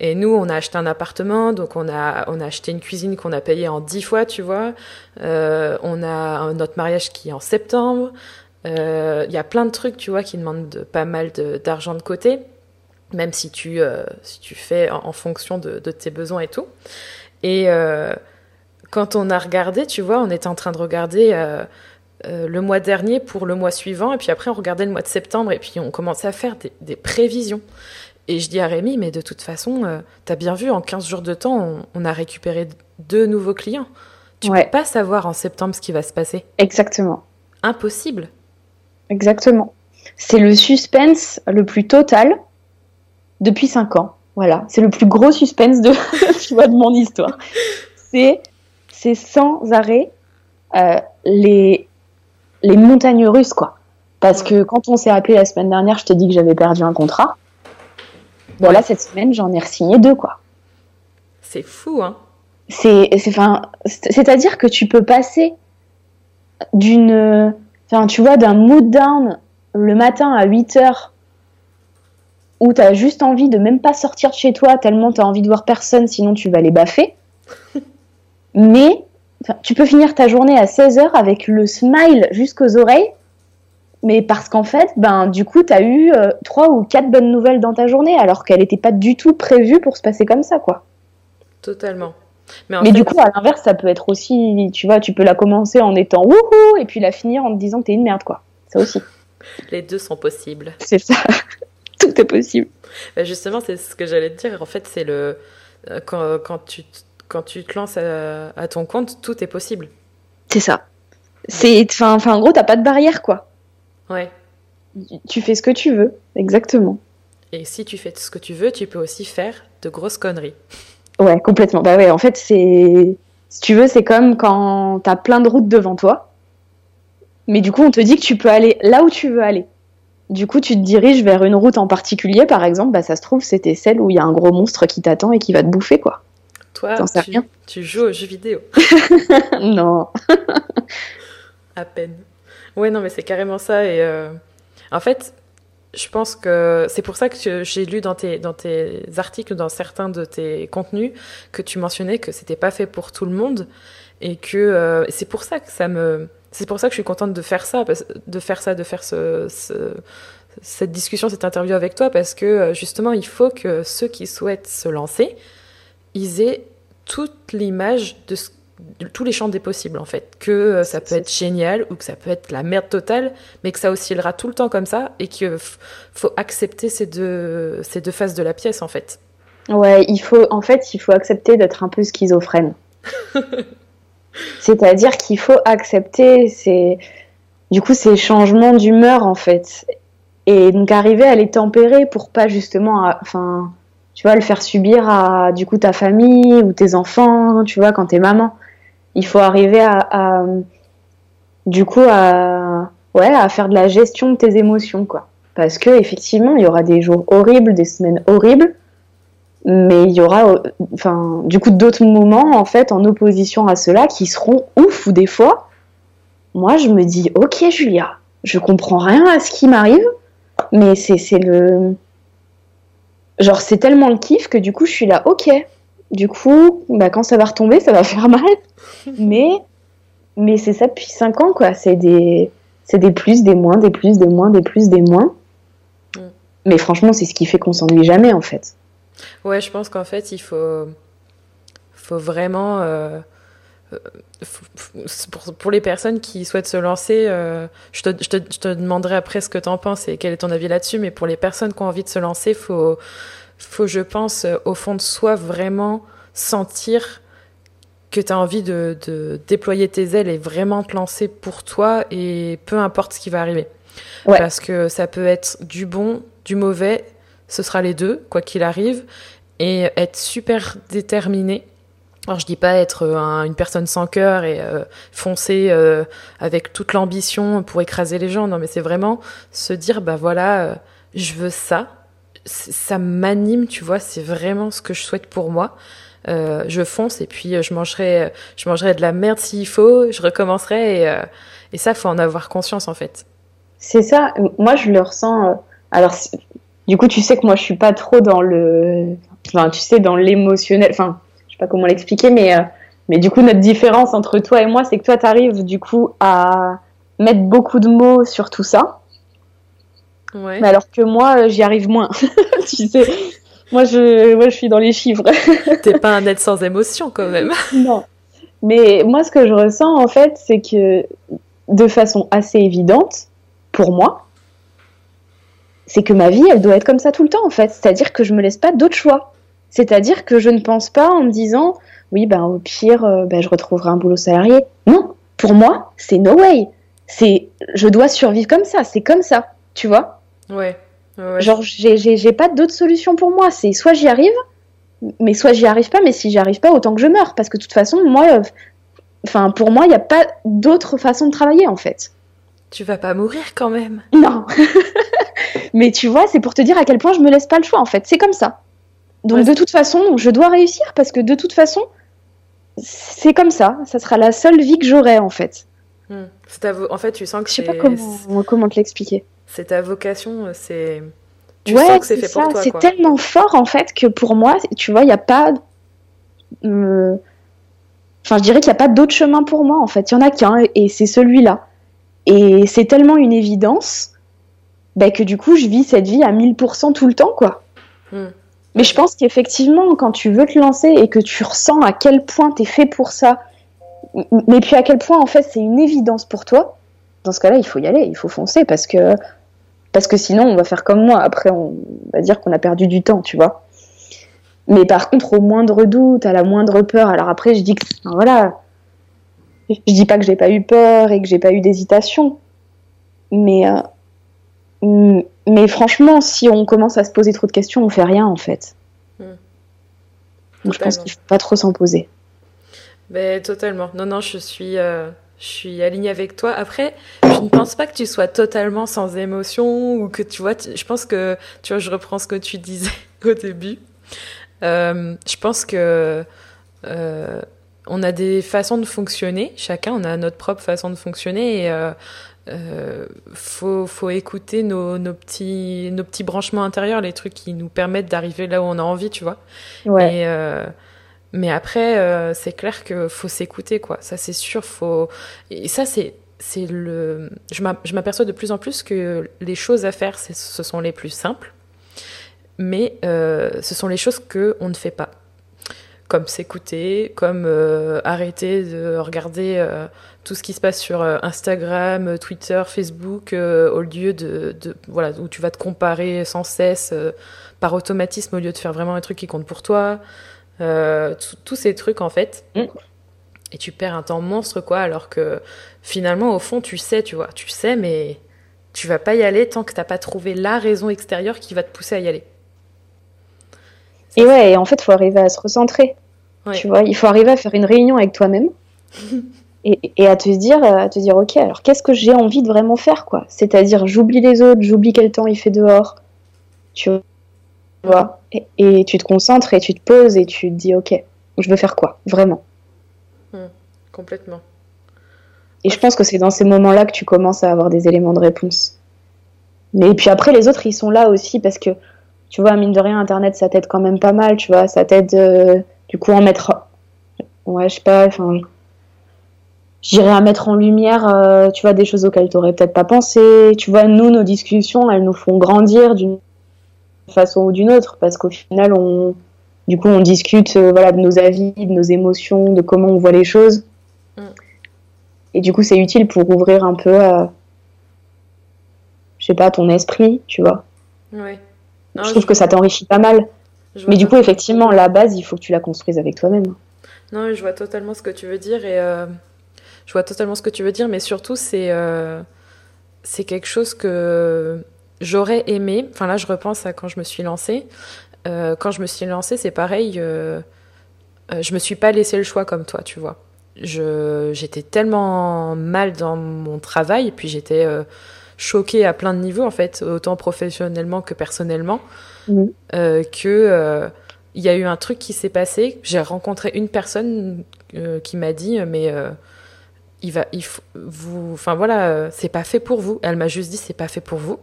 et nous, on a acheté un appartement, donc on a, on a acheté une cuisine qu'on a payée en dix fois, tu vois. on a notre mariage qui est en septembre. Il y a plein de trucs, tu vois, qui demandent pas mal d'argent de, côté même si tu, euh, si tu fais en, fonction de, tes besoins et tout. Et euh, quand on a regardé, tu vois, on était en train de regarder euh, le mois dernier pour le mois suivant, et puis après on regardait le mois de septembre, et puis on commençait à faire des, prévisions. Et je dis à Rémi, mais de toute façon, tu as bien vu, en 15 jours de temps, on, a récupéré deux nouveaux clients. Tu ne peux pas savoir en septembre ce qui va se passer. Exactement. Impossible. Exactement. C'est le suspense le plus total depuis 5 ans. Voilà, c'est le plus gros suspense de, tu vois, de mon histoire. C'est, c'est sans arrêt euh, les, les montagnes russes, quoi. Parce que quand on s'est appelé la semaine dernière, je t'ai dit que j'avais perdu un contrat. Bon, là, cette semaine, j'en ai re-signé deux, quoi. C'est fou, hein. C'est, c'est, c'est-à-dire que tu peux passer d'une, enfin, tu vois, d'un mood down le matin à 8 heures où tu as juste envie de même pas sortir de chez toi tellement tu as envie de voir personne, sinon tu vas les baffer. Mais tu peux finir ta journée à 16 heures avec le smile jusqu'aux oreilles, mais parce qu'en fait, ben, du coup, tu as eu euh, trois ou quatre bonnes nouvelles dans ta journée, alors qu'elle n'était pas du tout prévue pour se passer comme ça, quoi. Totalement. Mais, du coup, à l'inverse, ça peut être aussi, tu vois, tu peux la commencer en étant wouhou, et puis la finir en te disant que t'es une merde, quoi. Ça aussi. Les deux sont possibles. C'est ça. tout est possible. Bah, justement, c'est ce que j'allais te dire. En fait, c'est le. Euh, quand, quand, tu, quand tu te lances à, ton compte, tout est possible. C'est ça. C'est, enfin, en gros, t'as pas de barrière, quoi. Ouais. Tu fais ce que tu veux, exactement. Et si tu fais ce que tu veux, tu peux aussi faire de grosses conneries. Ouais, complètement. Bah ouais, en fait, c'est. Si tu veux, c'est comme quand t'as plein de routes devant toi. Mais du coup, on te dit que tu peux aller là où tu veux aller. Du coup, tu te diriges vers une route en particulier, par exemple, bah ça se trouve, c'était celle où il y a un gros monstre qui t'attend et qui va te bouffer, quoi. Toi, tu, tu, joues aux jeux vidéo. non. à peine. Ouais, non, mais c'est carrément ça. Et euh, en fait, je pense que c'est pour ça que j'ai lu dans tes, dans tes articles, dans certains de tes contenus, que tu mentionnais que c'était pas fait pour tout le monde et que euh, c'est pour ça que ça me, c'est pour ça que je suis contente de faire ça, de faire ça, de faire ce, cette discussion, cette interview avec toi, parce que euh, justement, il faut que ceux qui souhaitent se lancer, ils aient toute l'image de ce tous les champs des possibles en fait. Que euh, ça peut être génial ou que ça peut être la merde totale, mais que ça oscillera tout le temps comme ça et qu'il faut accepter ces deux, ces deux faces de la pièce en fait. Ouais, il faut, en fait, il faut accepter d'être un peu schizophrène. C'est-à-dire qu'il faut accepter ces, du coup, ces changements d'humeur en fait. Et donc arriver à les tempérer pour pas justement, enfin, tu vois, le faire subir à du coup ta famille ou tes enfants, tu vois, quand t'es maman il faut arriver à, du coup à ouais à faire de la gestion de tes émotions quoi parce que effectivement il y aura des jours horribles des semaines horribles mais il y aura enfin du coup d'autres moments en fait en opposition à cela qui seront ouf ou des fois moi je me dis ok Julia je comprends rien à ce qui m'arrive mais c'est le genre c'est tellement le kiff que du coup je suis là ok du coup, bah, quand ça va retomber, ça va faire mal. mais mais c'est ça depuis 5 ans, quoi. C'est des, des plus, des moins, des plus, des moins, des plus, des moins. Mm. Mais franchement, c'est ce qui fait qu'on s'ennuie jamais, en fait. Ouais, je pense qu'en fait, il faut, faut vraiment. Euh, euh, pour, pour, les personnes qui souhaitent se lancer, euh, je, te, je, te, je, te, demanderai après ce que tu en penses et quel est ton avis là-dessus, mais pour les personnes qui ont envie de se lancer, il faut faut, je pense, au fond de soi, vraiment sentir que tu as envie de, déployer tes ailes et vraiment te lancer pour toi et peu importe ce qui va arriver. Parce que ça peut être du bon, du mauvais, ce sera les deux, quoi qu'il arrive, et être super déterminé. Alors je dis pas être euh, une personne sans cœur et euh, foncer avec toute l'ambition pour écraser les gens, non mais c'est vraiment se dire bah voilà, je veux ça, ça m'anime, tu vois, c'est vraiment ce que je souhaite pour moi. Euh, je fonce et puis euh, je mangerai, je mangerai de la merde s'il faut, je recommencerai et, euh, et ça, faut en avoir conscience en fait. C'est ça, moi je le ressens. alors, du coup, tu sais que moi je suis pas trop dans le. Enfin, tu sais, dans l'émotionnel. Enfin, je sais pas comment l'expliquer, mais, mais du coup, notre différence entre toi et moi, c'est que toi, tu arrives du coup à mettre beaucoup de mots sur tout ça. Mais alors que moi, euh, j'y arrive moins. tu sais, moi je, moi, je suis dans les chiffres. T'es pas un être sans émotion quand même. non. Mais moi, ce que je ressens en fait, c'est que de façon assez évidente, pour moi, c'est que ma vie, elle doit être comme ça tout le temps en fait. C'est-à-dire que je me laisse pas d'autre choix. C'est-à-dire que je ne pense pas en me disant, oui, ben au pire, euh, ben, je retrouverai un boulot salarié. Non, pour moi, c'est no way. C'est, je dois survivre comme ça. C'est comme ça, tu vois? Ouais. Genre, j'ai pas d'autre solution pour moi. C'est soit j'y arrive, mais soit j'y arrive pas, mais si j'y arrive pas, autant que je meurs. Parce que de toute façon, moi, euh, enfin, pour moi, il n'y a pas d'autre façon de travailler en fait. Tu vas pas mourir quand même. Non. mais tu vois, c'est pour te dire à quel point je me laisse pas le choix en fait. C'est comme ça. Donc de toute façon, je dois réussir parce que de toute façon, c'est comme ça. Ça sera la seule vie que j'aurai en fait. Hmm. En fait, tu sens que Je sais pas comment, comment te l'expliquer. C'est ta vocation, c'est. Tu ouais, sens que c'est fait pour toi. C'est tellement fort en fait que pour moi, tu vois, il n'y a pas. Euh, enfin, je dirais qu'il n'y a pas d'autre chemin pour moi en fait. Il y en a qu'un et c'est celui-là. Et c'est tellement une évidence bah, que du coup, je vis cette vie à 1000% tout le temps, quoi. Hmm. Mais je pense qu'effectivement, quand tu veux te lancer et que tu ressens à quel point tu es fait pour ça, mais puis à quel point en fait c'est une évidence pour toi, dans ce cas-là, il faut y aller, il faut foncer parce que parce que sinon on va faire comme moi. Après, on va dire qu'on a perdu du temps, tu vois. Mais par contre, au moindre doute, à la moindre peur, alors après, je dis que voilà, je dis pas que j'ai pas eu peur et que j'ai pas eu d'hésitation, mais euh, mais franchement, si on commence à se poser trop de questions, on fait rien en fait. Hmm. Donc je pense qu'il faut pas trop s'en poser. Mais totalement. Non, non, je suis, euh, je suis alignée avec toi. Après, je ne pense pas que tu sois totalement sans émotion ou que tu vois. Je pense que tu vois, je reprends ce que tu disais au début. Euh, je pense que euh, on a des façons de fonctionner. Chacun, on a notre propre façon de fonctionner et euh, faut, faut écouter nos, nos, petits, nos petits branchements intérieurs, les trucs qui nous permettent d'arriver là où on a envie, tu vois. Ouais. Et, mais après, euh, c'est clair qu'il faut s'écouter, quoi. Ça, c'est sûr. Faut... Et ça, c'est. le... Je m'aperçois de plus en plus que les choses à faire, ce sont les plus simples, mais euh, ce sont les choses qu'on ne fait pas. Comme s'écouter, comme euh, arrêter de regarder tout ce qui se passe sur Instagram, Twitter, Facebook, au lieu de, de, Voilà, où tu vas te comparer sans cesse par automatisme au lieu de faire vraiment un truc qui compte pour toi. Euh, tous ces trucs en fait. Mm. Et tu perds un temps monstre quoi, alors que finalement au fond tu sais, tu vois, tu sais, mais tu vas pas y aller tant que t'as pas trouvé la raison extérieure qui va te pousser à y aller. et ouais, et en fait, il faut arriver à se recentrer. Tu vois, il faut arriver à faire une réunion avec toi-même et, et, à te dire, à te dire, ok, alors qu'est-ce que j'ai envie de vraiment faire, quoi? C'est-à-dire, j'oublie les autres, j'oublie quel temps il fait dehors. Tu vois? Et, tu te concentres et tu te poses et tu te dis ok, je veux faire quoi vraiment? Hmm, complètement. Et je pense que c'est dans ces moments-là que tu commences à avoir des éléments de réponse. Mais puis après les autres ils sont là aussi parce que tu vois mine de rien internet ça t'aide quand même pas mal tu vois ça t'aide euh, du coup en mettre ouais je sais pas enfin j'irais à mettre en lumière euh, tu vois des choses auxquelles tu t'aurais peut-être pas pensé tu vois nous nos discussions elles nous font grandir d'une façon ou d'une autre, parce qu'au final, on, du coup, on discute euh, voilà, de nos avis, de nos émotions, de comment on voit les choses. Mm. Et du coup, c'est utile pour ouvrir un peu, euh, je sais pas, ton esprit, tu vois. Ouais. je trouve que ça t'enrichit pas mal. Mais du coup, effectivement, la base, il faut que tu la construises avec toi-même. Non, je vois totalement ce que tu veux dire et euh, je vois totalement ce que tu veux dire, mais surtout, c'est c'est quelque chose que j'aurais aimé, enfin là je repense à quand je me suis lancée, euh, quand je me suis lancée c'est pareil, euh, euh, je me suis pas laissé le choix comme toi, tu vois. J'étais tellement mal dans mon travail, et puis j'étais euh, choquée à plein de niveaux en fait, autant professionnellement que personnellement, mmh. que il y a eu un truc qui s'est passé. J'ai rencontré une personne qui m'a dit mais il va, il faut, vous, enfin voilà, c'est pas fait pour vous. Elle m'a juste dit c'est pas fait pour vous.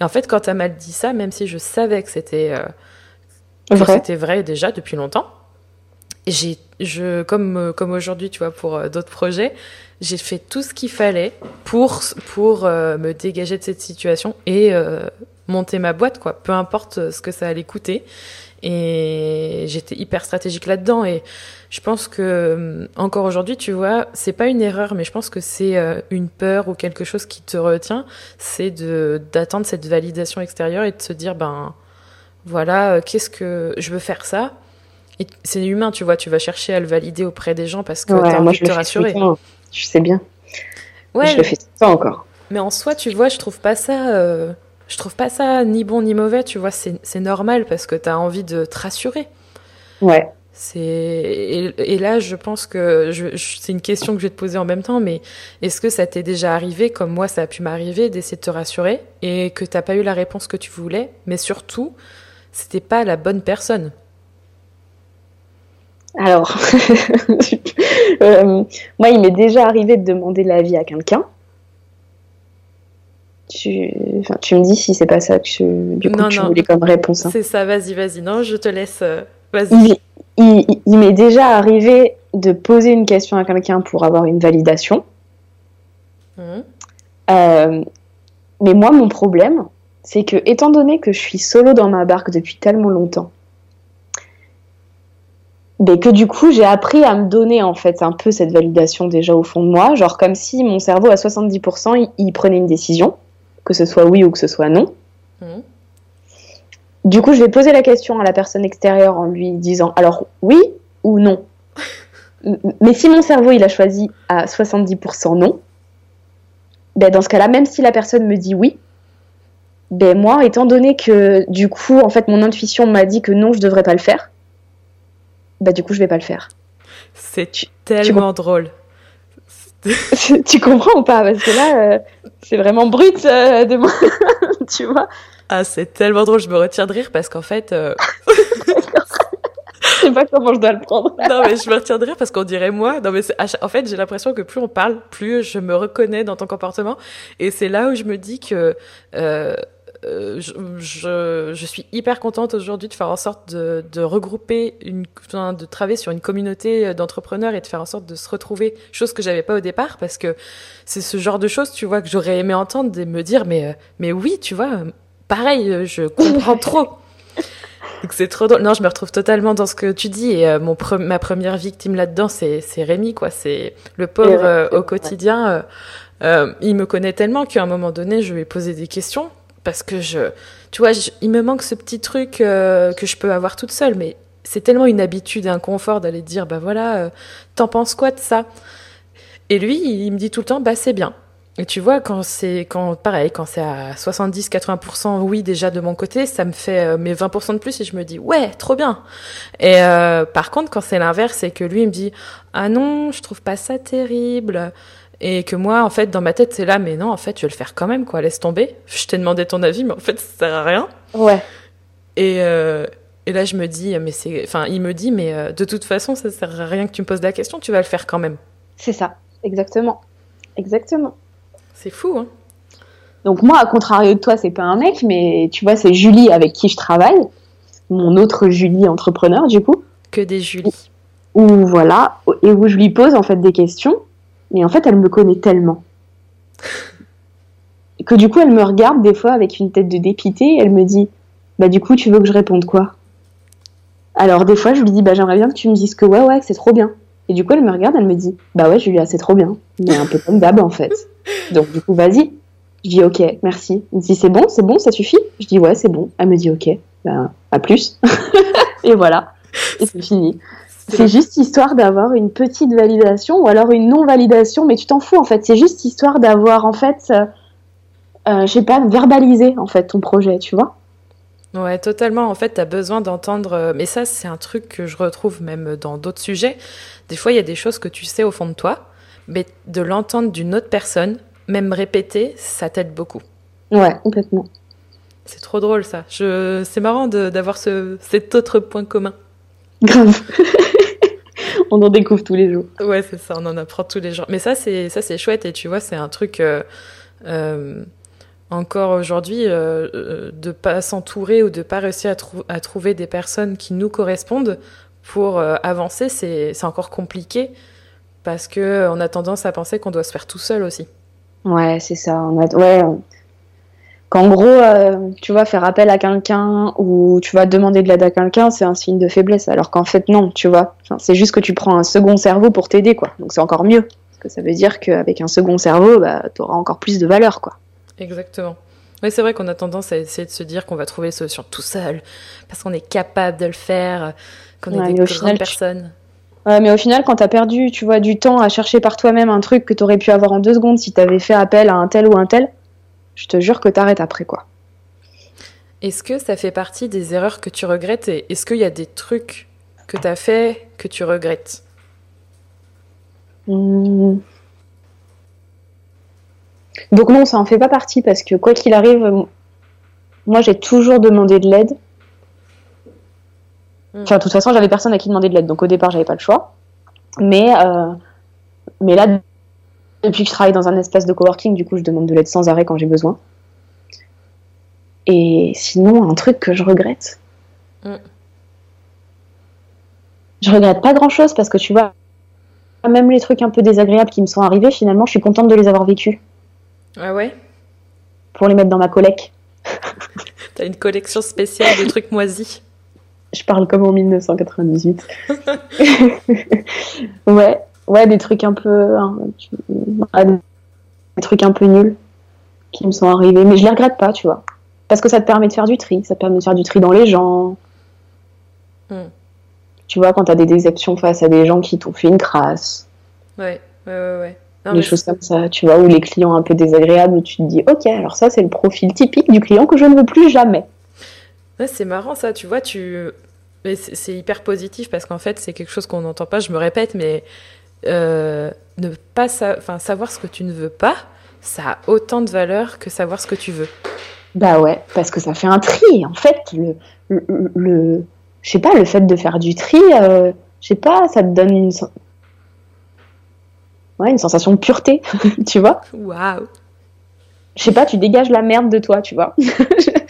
Et en fait, quand elle m'a dit ça, même si je savais que c'était euh, vrai. vrai déjà depuis longtemps, j'ai, je, comme, euh, comme aujourd'hui, tu vois, pour euh, d'autres projets, j'ai fait tout ce qu'il fallait pour, pour me dégager de cette situation et monter ma boîte, quoi. Peu importe ce que ça allait coûter. Et j'étais hyper stratégique là-dedans. Et je pense que euh, encore aujourd'hui, tu vois, c'est pas une erreur, mais je pense que c'est euh, une peur ou quelque chose qui te retient, c'est de d'attendre cette validation extérieure et de se dire ben voilà, euh, qu'est-ce que je veux faire ça? Et c'est humain, tu vois, tu vas chercher à le valider auprès des gens parce que tu as envie de te rassurer. Je sais bien. Ouais. Je le fais ça encore. Mais en soi, tu vois, je trouve pas ça je trouve pas ça ni bon ni mauvais, tu vois, c'est normal parce que tu as envie de te rassurer. Ouais. C'est et, là, je pense que c'est une question que je vais te poser en même temps, mais est-ce que ça t'est déjà arrivé, comme moi, ça a pu m'arriver, d'essayer de te rassurer et que t'as pas eu la réponse que tu voulais, mais surtout, c'était pas la bonne personne? Alors, Euh, moi, il m'est déjà arrivé de demander l'avis à quelqu'un. Tu... Enfin, tu me dis si c'est pas ça que tu, du coup, Non, tu non. voulais comme réponse. hein. C'est ça, vas-y, vas-y. Non, je te laisse. euh, Vas-y. Il, il- il m'est déjà arrivé de poser une question à quelqu'un pour avoir une validation. Mhm. Euh, mais moi, mon problème, c'est que, étant donné que je suis solo dans ma barque depuis tellement longtemps, mais que du coup, j'ai appris à me donner en fait un peu cette validation déjà au fond de moi, genre comme si mon cerveau à 70%, il, il prenait une décision, que ce soit oui ou que ce soit non. Mhm. Du coup, je vais poser la question à la personne extérieure en lui disant alors oui ou non? Mais si mon cerveau il a choisi à 70% non, ben dans ce cas-là, même si la personne me dit oui, ben moi, étant donné que du coup, en fait, mon intuition m'a dit que non, je devrais pas le faire, ben du coup, je vais pas le faire. C'est tellement drôle. tu comprends ou pas? Parce que là, euh, c'est vraiment brut euh, de moi, tu vois? Ah, c'est tellement drôle, je me retiens de rire parce qu'en fait. euh, Je sais pas comment je dois le prendre. non, mais je me retiens de rire parce qu'on dirait moi. Non, mais en fait, j'ai l'impression que plus on parle, plus je me reconnais dans ton comportement. Et c'est là où je me dis que euh, euh, je, je, je suis hyper contente aujourd'hui de faire en sorte de, de regrouper, une, de travailler sur une communauté d'entrepreneurs et de faire en sorte de se retrouver, chose que j'avais pas au départ parce que c'est ce genre de choses, tu vois, que j'aurais aimé entendre et me dire, mais, euh, mais oui, tu vois, pareil, euh, je comprends trop. Donc c'est trop drôle. Non, je me retrouve totalement dans ce que tu dis. Et euh, mon pre- ma première victime là-dedans, c'est c'est Rémi, quoi. C'est le pauvre ouais, euh, au quotidien. euh, il me connaît tellement qu'à un moment donné, je lui ai posé des questions parce que je, tu vois, je- il me manque ce petit truc que je peux avoir toute seule, mais c'est tellement une habitude et un confort d'aller dire, bah voilà, t'en penses quoi de ça? Et lui, il me dit tout le temps, bah c'est bien. Et tu vois, quand c'est, quand, pareil, quand c'est à 70-80% oui déjà de mon côté, ça me fait euh, mes 20% de plus et je me dis, ouais, trop bien. Et euh, par contre, quand c'est l'inverse, c'est que lui, il me dit, ah non, je trouve pas ça terrible. Et que moi, en fait, dans ma tête, c'est là, mais non, en fait, je vais le faire quand même, quoi, laisse tomber. Je t'ai demandé ton avis, mais en fait, ça sert à rien. Ouais. Et, euh, et là, je me dis, mais c'est, enfin, il me dit, mais euh, de toute façon, ça sert à rien que tu me poses la question, tu vas le faire quand même. C'est ça, exactement. Exactement. C'est fou, hein. Donc moi, à contrario de toi, c'est pas un mec, mais tu vois, c'est Julie avec qui je travaille, mon autre Julie entrepreneur du coup, Que des Julie. où voilà, et où je lui pose en fait des questions, mais en fait, elle me connaît tellement que du coup, elle me regarde des fois avec une tête de dépité, et elle me dit, bah du coup, tu veux que je réponde quoi? Alors des fois, je lui dis, bah j'aimerais bien que tu me dises que ouais, ouais, que c'est trop bien. Et du coup, elle me regarde, elle me dit, bah ouais, Julia, c'est trop bien, mais un peu comme d'hab en fait. Donc du coup, vas-y. Je dis ok, merci. Elle me dit c'est bon, c'est bon, ça suffit? Je dis ouais, c'est bon. Elle me dit ok, ben à plus. et voilà, et c'est fini. C'est juste histoire d'avoir une petite validation ou alors une non validation, mais tu t'en fous en fait. C'est juste histoire d'avoir en fait, euh, euh, je sais pas, verbalisé en fait ton projet, tu vois? Ouais, totalement. En fait, tu as besoin d'entendre. euh, Mais ça, c'est un truc que je retrouve même dans d'autres sujets. Des fois, il y a des choses que tu sais au fond de toi, mais de l'entendre d'une autre personne, même répéter, ça t'aide beaucoup. Ouais, complètement. C'est trop drôle, ça. Je... C'est marrant d'avoir ce... cet autre point commun. Grave. On en découvre tous les jours. Ouais, c'est ça, on en apprend tous les jours. Mais ça, c'est ça, c'est chouette. Et tu vois, c'est un truc euh, euh, encore aujourd'hui euh, euh, de pas s'entourer ou de pas réussir à, trou- à trouver des personnes qui nous correspondent pour avancer. C'est c'est encore compliqué parce que on a tendance à penser qu'on doit se faire tout seul aussi. Ouais, c'est ça. On a... Ouais. on- Qu'en gros, euh, tu vas faire appel à quelqu'un ou tu vas demander de l'aide à quelqu'un, c'est un signe de faiblesse. Alors qu'en fait, non, tu vois. Enfin, c'est juste que tu prends un second cerveau pour t'aider, quoi. Donc c'est encore mieux. Parce que ça veut dire qu'avec un second cerveau, bah, tu auras encore plus de valeur, quoi. Exactement. Oui, c'est vrai qu'on a tendance à essayer de se dire qu'on va trouver les solutions tout seul parce qu'on est capable de le faire, qu'on est Ouais, des mais au grandes final, tu- mais au final, quand t'as perdu, tu vois, du temps à chercher par toi-même un truc que t'aurais pu avoir en deux secondes si t'avais fait appel à un tel ou un tel, je te jure que t'arrêtes après, quoi. Est-ce que ça fait partie des erreurs que tu regrettes et est-ce qu'il y a des trucs que tu as fait que tu regrettes? Hmm. Donc non, ça en fait pas partie parce que quoi qu'il arrive, moi j'ai toujours demandé de l'aide. Hmm. Enfin, de toute façon, j'avais personne à qui demander de l'aide, donc au départ, j'avais pas le choix. Mais, euh, mais là, depuis que je travaille dans un espace de coworking, du coup, je demande de l'aide sans arrêt quand j'ai besoin. Et sinon, un truc que je regrette. Mm. Je regrette pas grand chose parce que tu vois, même les trucs un peu désagréables qui me sont arrivés, finalement, je suis contente de les avoir vécus. Ah ouais? Pour les mettre dans ma collecte. T'as une collection spéciale de trucs moisis. Je parle comme en 1998. ouais, ouais, des trucs un peu, hein, des trucs un peu nuls qui me sont arrivés, mais je les regrette pas, tu vois, parce que ça te permet de faire du tri, ça te permet de faire du tri dans les gens. Hmm. Tu vois, quand t'as des déceptions face à des gens qui t'ont fait une crasse. Ouais, ouais, ouais, ouais. des choses comme ça, tu vois, ou les clients un peu désagréables, où tu te dis, ok, alors ça c'est le profil typique du client que je ne veux plus jamais. Ouais, c'est marrant ça, tu vois, tu... c'est hyper positif parce qu'en fait c'est quelque chose qu'on n'entend pas, je me répète, mais euh, ne pas enfin, savoir ce que tu ne veux pas, ça a autant de valeur que savoir ce que tu veux. Bah ouais, parce que ça fait un tri. En fait, le, le, je sais pas, le fait de faire du tri, euh, je sais pas, ça te donne une, ouais, une sensation de pureté, tu vois. Waouh. Je sais pas, tu dégages la merde de toi, tu vois.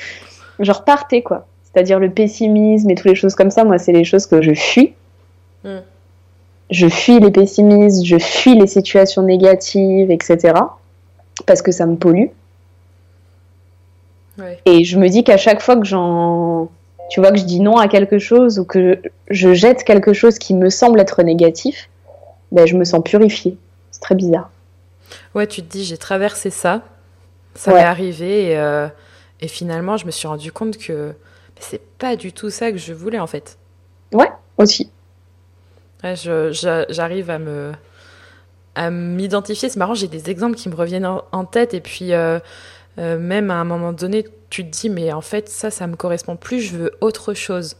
Genre partais quoi. C'est-à-dire le pessimisme et toutes les choses comme ça, moi, c'est les choses que je fuis. Hmm je fuis les pessimistes, je fuis les situations négatives, etc. Parce que ça me pollue. Et je me dis qu'à chaque fois que j'en. Tu vois, que je dis non à quelque chose ou que je jette quelque chose qui me semble être négatif, ben, je me sens purifiée. C'est très bizarre. Ouais, tu te dis, j'ai traversé ça, ça m'est arrivé, et, euh, et, finalement, je me suis rendu compte que c'est pas du tout ça que je voulais en fait. Ouais, aussi j'arrive à me à m'identifier. C'est marrant, j'ai des exemples qui me reviennent en, tête et puis euh, euh, même à un moment donné, tu te dis mais en fait ça, ça me correspond plus, je veux autre chose.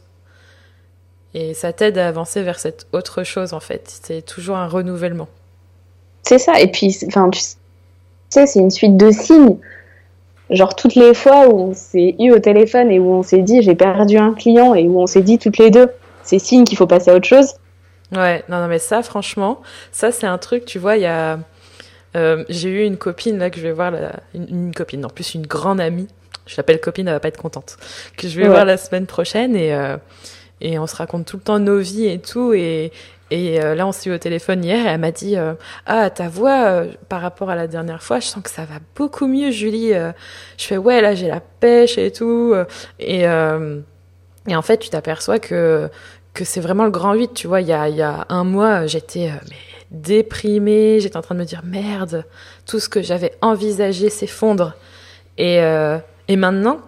Et ça t'aide à avancer vers cette autre chose en fait. C'est toujours un renouvellement. C'est ça. Et puis, enfin, tu sais, c'est une suite de signes. Genre toutes les fois où on s'est eu au téléphone et où on s'est dit j'ai perdu un client et où on s'est dit toutes les deux, c'est signe qu'il faut passer à autre chose. Ouais, non, non, mais ça, franchement, ça, c'est un truc, tu vois, il y a. Euh, j'ai eu une copine là que je vais voir, une, copine, en plus une grande amie, je l'appelle copine, elle va pas être contente, que je vais voir la semaine prochaine et, euh, et on se raconte tout le temps nos vies et tout. Et, et euh, là, on s'est eu au téléphone hier et elle m'a dit Ah, ta voix, par rapport à la dernière fois, je sens que ça va beaucoup mieux, Julie. je fais Ouais, là, j'ai la pêche et tout. Et, et en fait, tu t'aperçois que que c'est vraiment le grand 8, tu vois. Il y a, y a un mois, j'étais euh, déprimée, j'étais en train de me dire merde, tout ce que j'avais envisagé s'effondre. Et, euh, et maintenant,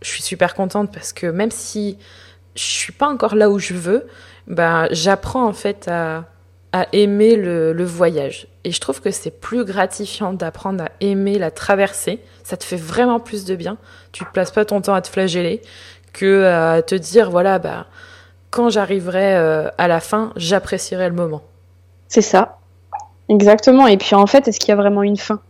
je suis super contente parce que même si je suis pas encore là où je veux, ben, j'apprends en fait à, à aimer le, le, voyage. Et je trouve que c'est plus gratifiant d'apprendre à aimer la traversée. Ça te fait vraiment plus de bien. Tu te places pas ton temps à te flageller que à te dire voilà, bah quand j'arriverai euh, à la fin, j'apprécierai le moment. C'est ça. Exactement. Et puis en fait, est-ce qu'il y a vraiment une fin?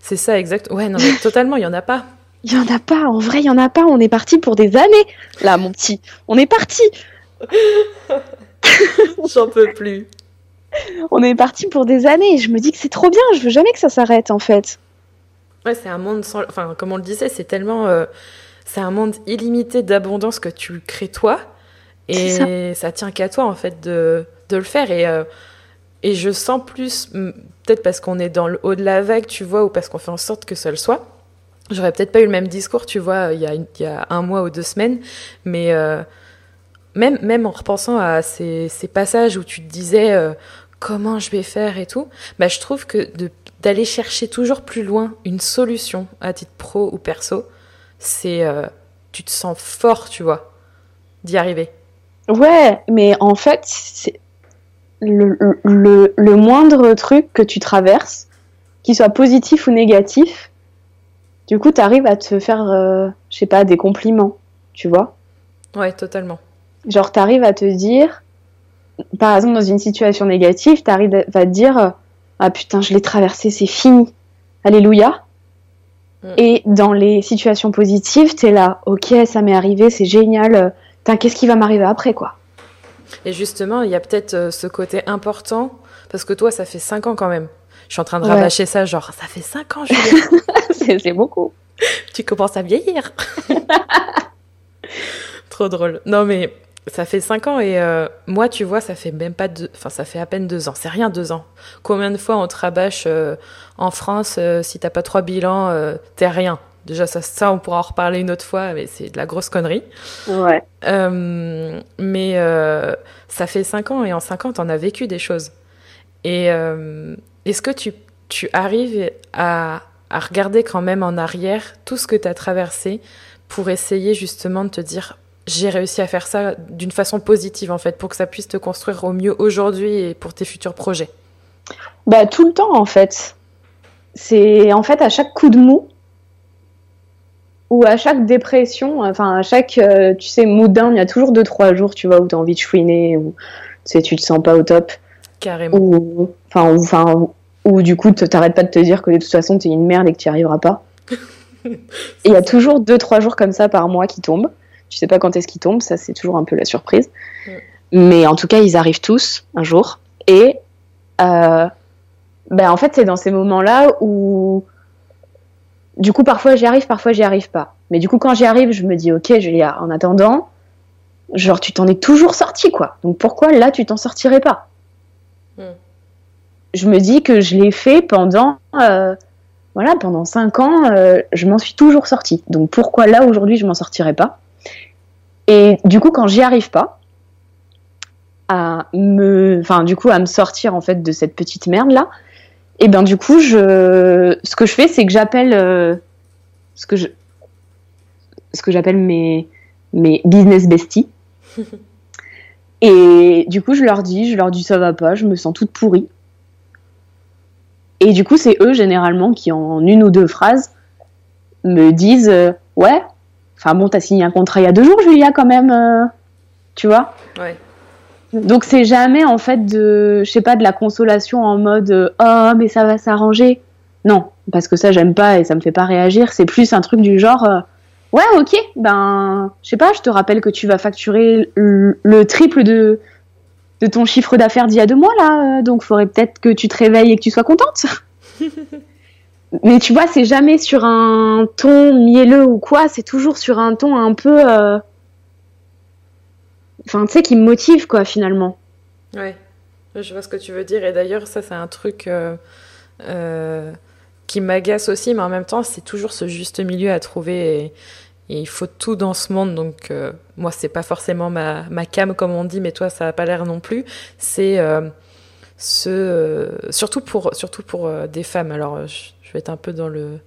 C'est ça, exact. Ouais, non, mais totalement, il y en a pas. Il y en a pas. En vrai, il y en a pas. On est parti pour des années. Là, mon petit, on est parti. J'en peux plus. On est parti pour des années. Et je me dis que c'est trop bien. Je veux jamais que ça s'arrête, en fait. Ouais, c'est un monde sans. Enfin, comme on le disait, c'est tellement. Euh, c'est un monde illimité d'abondance que tu crées toi. Et ça. tient qu'à toi, en fait, de, de le faire. Et, euh, et je sens plus, peut-être parce qu'on est dans le haut de la vague, tu vois, ou parce qu'on fait en sorte que ça le soit. J'aurais peut-être pas eu le même discours, tu vois, il y a, y a un mois ou deux semaines, mais euh, même, même en repensant à ces, passages où tu te disais euh, comment je vais faire et tout, bah, je trouve que d'aller chercher toujours plus loin une solution à titre pro ou perso, c'est tu te sens fort, tu vois, d'y arriver. Ouais, mais en fait, c'est le, le, le, moindre truc que tu traverses, qu'il soit positif ou négatif, du coup, tu arrives à te faire, euh, je sais pas, des compliments, tu vois Ouais, totalement. Genre, tu arrives à te dire, par exemple, dans une situation négative, tu arrives à te dire, ah putain, je l'ai traversé, c'est fini. Alléluia. Mm. Et dans les situations positives, tu es là, ok, ça m'est arrivé, c'est génial qu'est-ce qui va m'arriver après, quoi Et justement, il y a peut-être ce côté important, parce que toi, ça fait 5 ans quand même. Je suis en train de rabâcher ça, genre, ça fait 5 ans, c'est beaucoup. tu commences à vieillir. Trop drôle. Non, mais ça fait 5 ans et euh, moi, tu vois, ça fait même pas deux... Enfin, ça fait à peine 2 ans. C'est rien, 2 ans. Combien de fois on te rabâche euh, en France, euh, si t'as pas trois bilans, t'es rien. Déjà, ça, ça, on pourra en reparler une autre fois, mais c'est de la grosse connerie. Ouais. mais ça fait 5 ans et en 5 ans, t'en as vécu des choses. Et est-ce que tu, tu arrives à, à regarder quand même en arrière tout ce que tu as traversé pour essayer justement de te dire j'ai réussi à faire ça d'une façon positive en fait pour que ça puisse te construire au mieux aujourd'hui et pour tes futurs projets? Bah tout le temps en fait. C'est en fait à chaque coup de mou ou à chaque dépression, enfin à chaque euh, tu sais mood down, il y a toujours deux trois jours tu vois où tu as envie de chouiner ou tu sais tu te sens pas au top. Carrément. Ou enfin ou, enfin ou du coup t'arrêtes pas de te dire que de toute façon tu es une merde et que tu n'y arriveras pas. il y a toujours deux trois jours comme ça par mois qui tombent. Tu sais pas quand est-ce qu'ils tombent, ça c'est toujours un peu la surprise. Mais en tout cas, ils arrivent tous un jour. Et euh, ben en fait, c'est dans ces moments-là où, du coup, parfois j'y arrive, parfois j'y arrive pas. Mais du coup, quand j'y arrive, je me dis, ok, Julia, en attendant, genre tu t'en es toujours sorti, quoi. Donc pourquoi là tu t'en sortirais pas? Mm. Je me dis que je l'ai fait pendant, euh, voilà, pendant cinq ans, euh, je m'en suis toujours sortie. Donc pourquoi là aujourd'hui je m'en sortirais pas? Et du coup, quand j'y arrive pas, à me, enfin, du coup, à me sortir en fait de cette petite merde là, et ben du coup, je, ce que je fais, c'est que j'appelle euh, ce que je, ce que j'appelle mes mes business besties. et du coup, je leur dis, je leur dis ça va pas, je me sens toute pourrie. Et du coup, c'est eux généralement qui, en une ou deux phrases, me disent euh, ouais, Enfin bon, t'as signé un contrat il y a deux jours, Julia, quand même. Euh, tu vois Ouais. Donc c'est jamais en fait de, je sais pas, de la consolation en mode oh mais ça va s'arranger. Non, parce que ça j'aime pas et ça me fait pas réagir. C'est plus un truc du genre euh, ouais ok, ben je sais pas, je te rappelle que tu vas facturer le, triple de de ton chiffre d'affaires d'il y a deux mois là, donc faudrait peut-être que tu te réveilles et que tu sois contente. mais tu vois, c'est jamais sur un ton mielleux ou quoi, c'est toujours sur un ton un peu. Euh, enfin, tu sais, qui me motive, quoi, finalement. Ouais, je vois ce que tu veux dire. Et d'ailleurs, ça, c'est un truc euh, euh, qui m'agace aussi, mais en même temps, c'est toujours ce juste milieu à trouver. Et, il faut tout dans ce monde. Donc, moi, c'est pas forcément ma, ma cam, comme on dit, mais toi, ça a pas l'air non plus. C'est. ce, surtout pour, surtout pour des femmes. Alors, je vais être un peu dans le,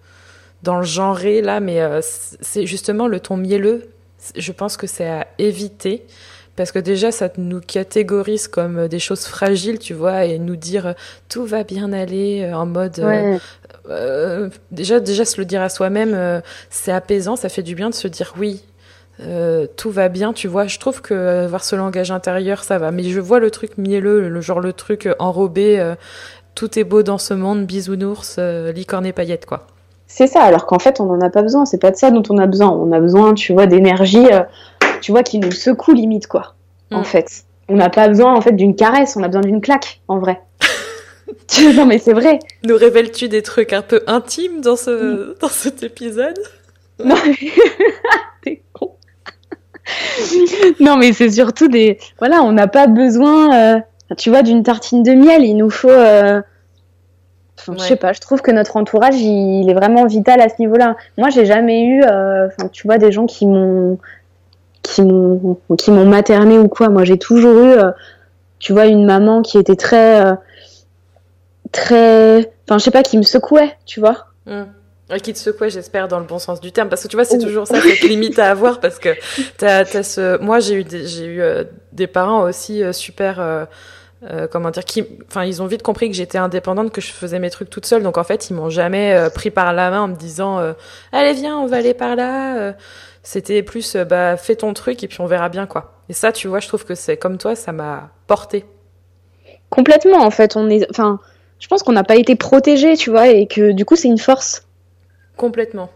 dans le genré là, mais euh, c'est justement le ton mielleux. Je pense que c'est à éviter parce que déjà ça nous catégorise comme euh, des choses fragiles, tu vois, et nous dire euh, tout va bien aller en mode. déjà, déjà se le dire à soi-même, c'est apaisant, ça fait du bien de se dire oui. tout va bien, tu vois. Je trouve que avoir ce langage intérieur, ça va. Mais je vois le truc mielleux, le genre le truc enrobé tout est beau dans ce monde, bisounours, euh, licorne et paillettes, quoi. C'est ça, alors qu'en fait, on n'en a pas besoin. C'est pas de ça dont on a besoin. On a besoin, tu vois, d'énergie, euh, tu vois, qui nous secoue limite, quoi. En mm. fait. On n'a pas besoin, en fait, d'une caresse, on a besoin d'une claque, en vrai. non, mais c'est vrai. Nous révèles-tu des trucs un peu intimes dans, ce, mm. dans cet épisode? Non, mais... T'es con. non, mais c'est surtout des. Voilà, on n'a pas besoin. Euh, tu vois, d'une tartine de miel, il nous faut. Euh... Je sais pas, je trouve que notre entourage, il, est vraiment vital à ce niveau-là. Moi, j'ai jamais eu, euh, tu vois, des gens qui m'ont qui m'ont qui m'ont materné ou quoi. Moi, j'ai toujours eu, euh, tu vois, une maman qui était très euh, très, enfin, je sais pas, qui me secouait, tu vois. Mmh. Qui te secouait, j'espère, dans le bon sens du terme. Parce que tu vois, c'est toujours ça, cette limite à avoir. Parce que t'as, as ce... moi, j'ai eu, des, j'ai eu des parents aussi super euh, comment dire, qui, enfin, ils ont vite compris que j'étais indépendante, que je faisais mes trucs toute seule. Donc en fait, ils m'ont jamais euh, pris par la main en me disant, euh, allez viens, on va aller par là. C'était plus, bah fais ton truc et puis on verra bien quoi. Et ça, tu vois, je trouve que c'est comme toi, ça m'a porté. Complètement, en fait, on est, enfin, je pense qu'on n'a pas été protégé, tu vois, et que du coup, c'est une force. Complètement,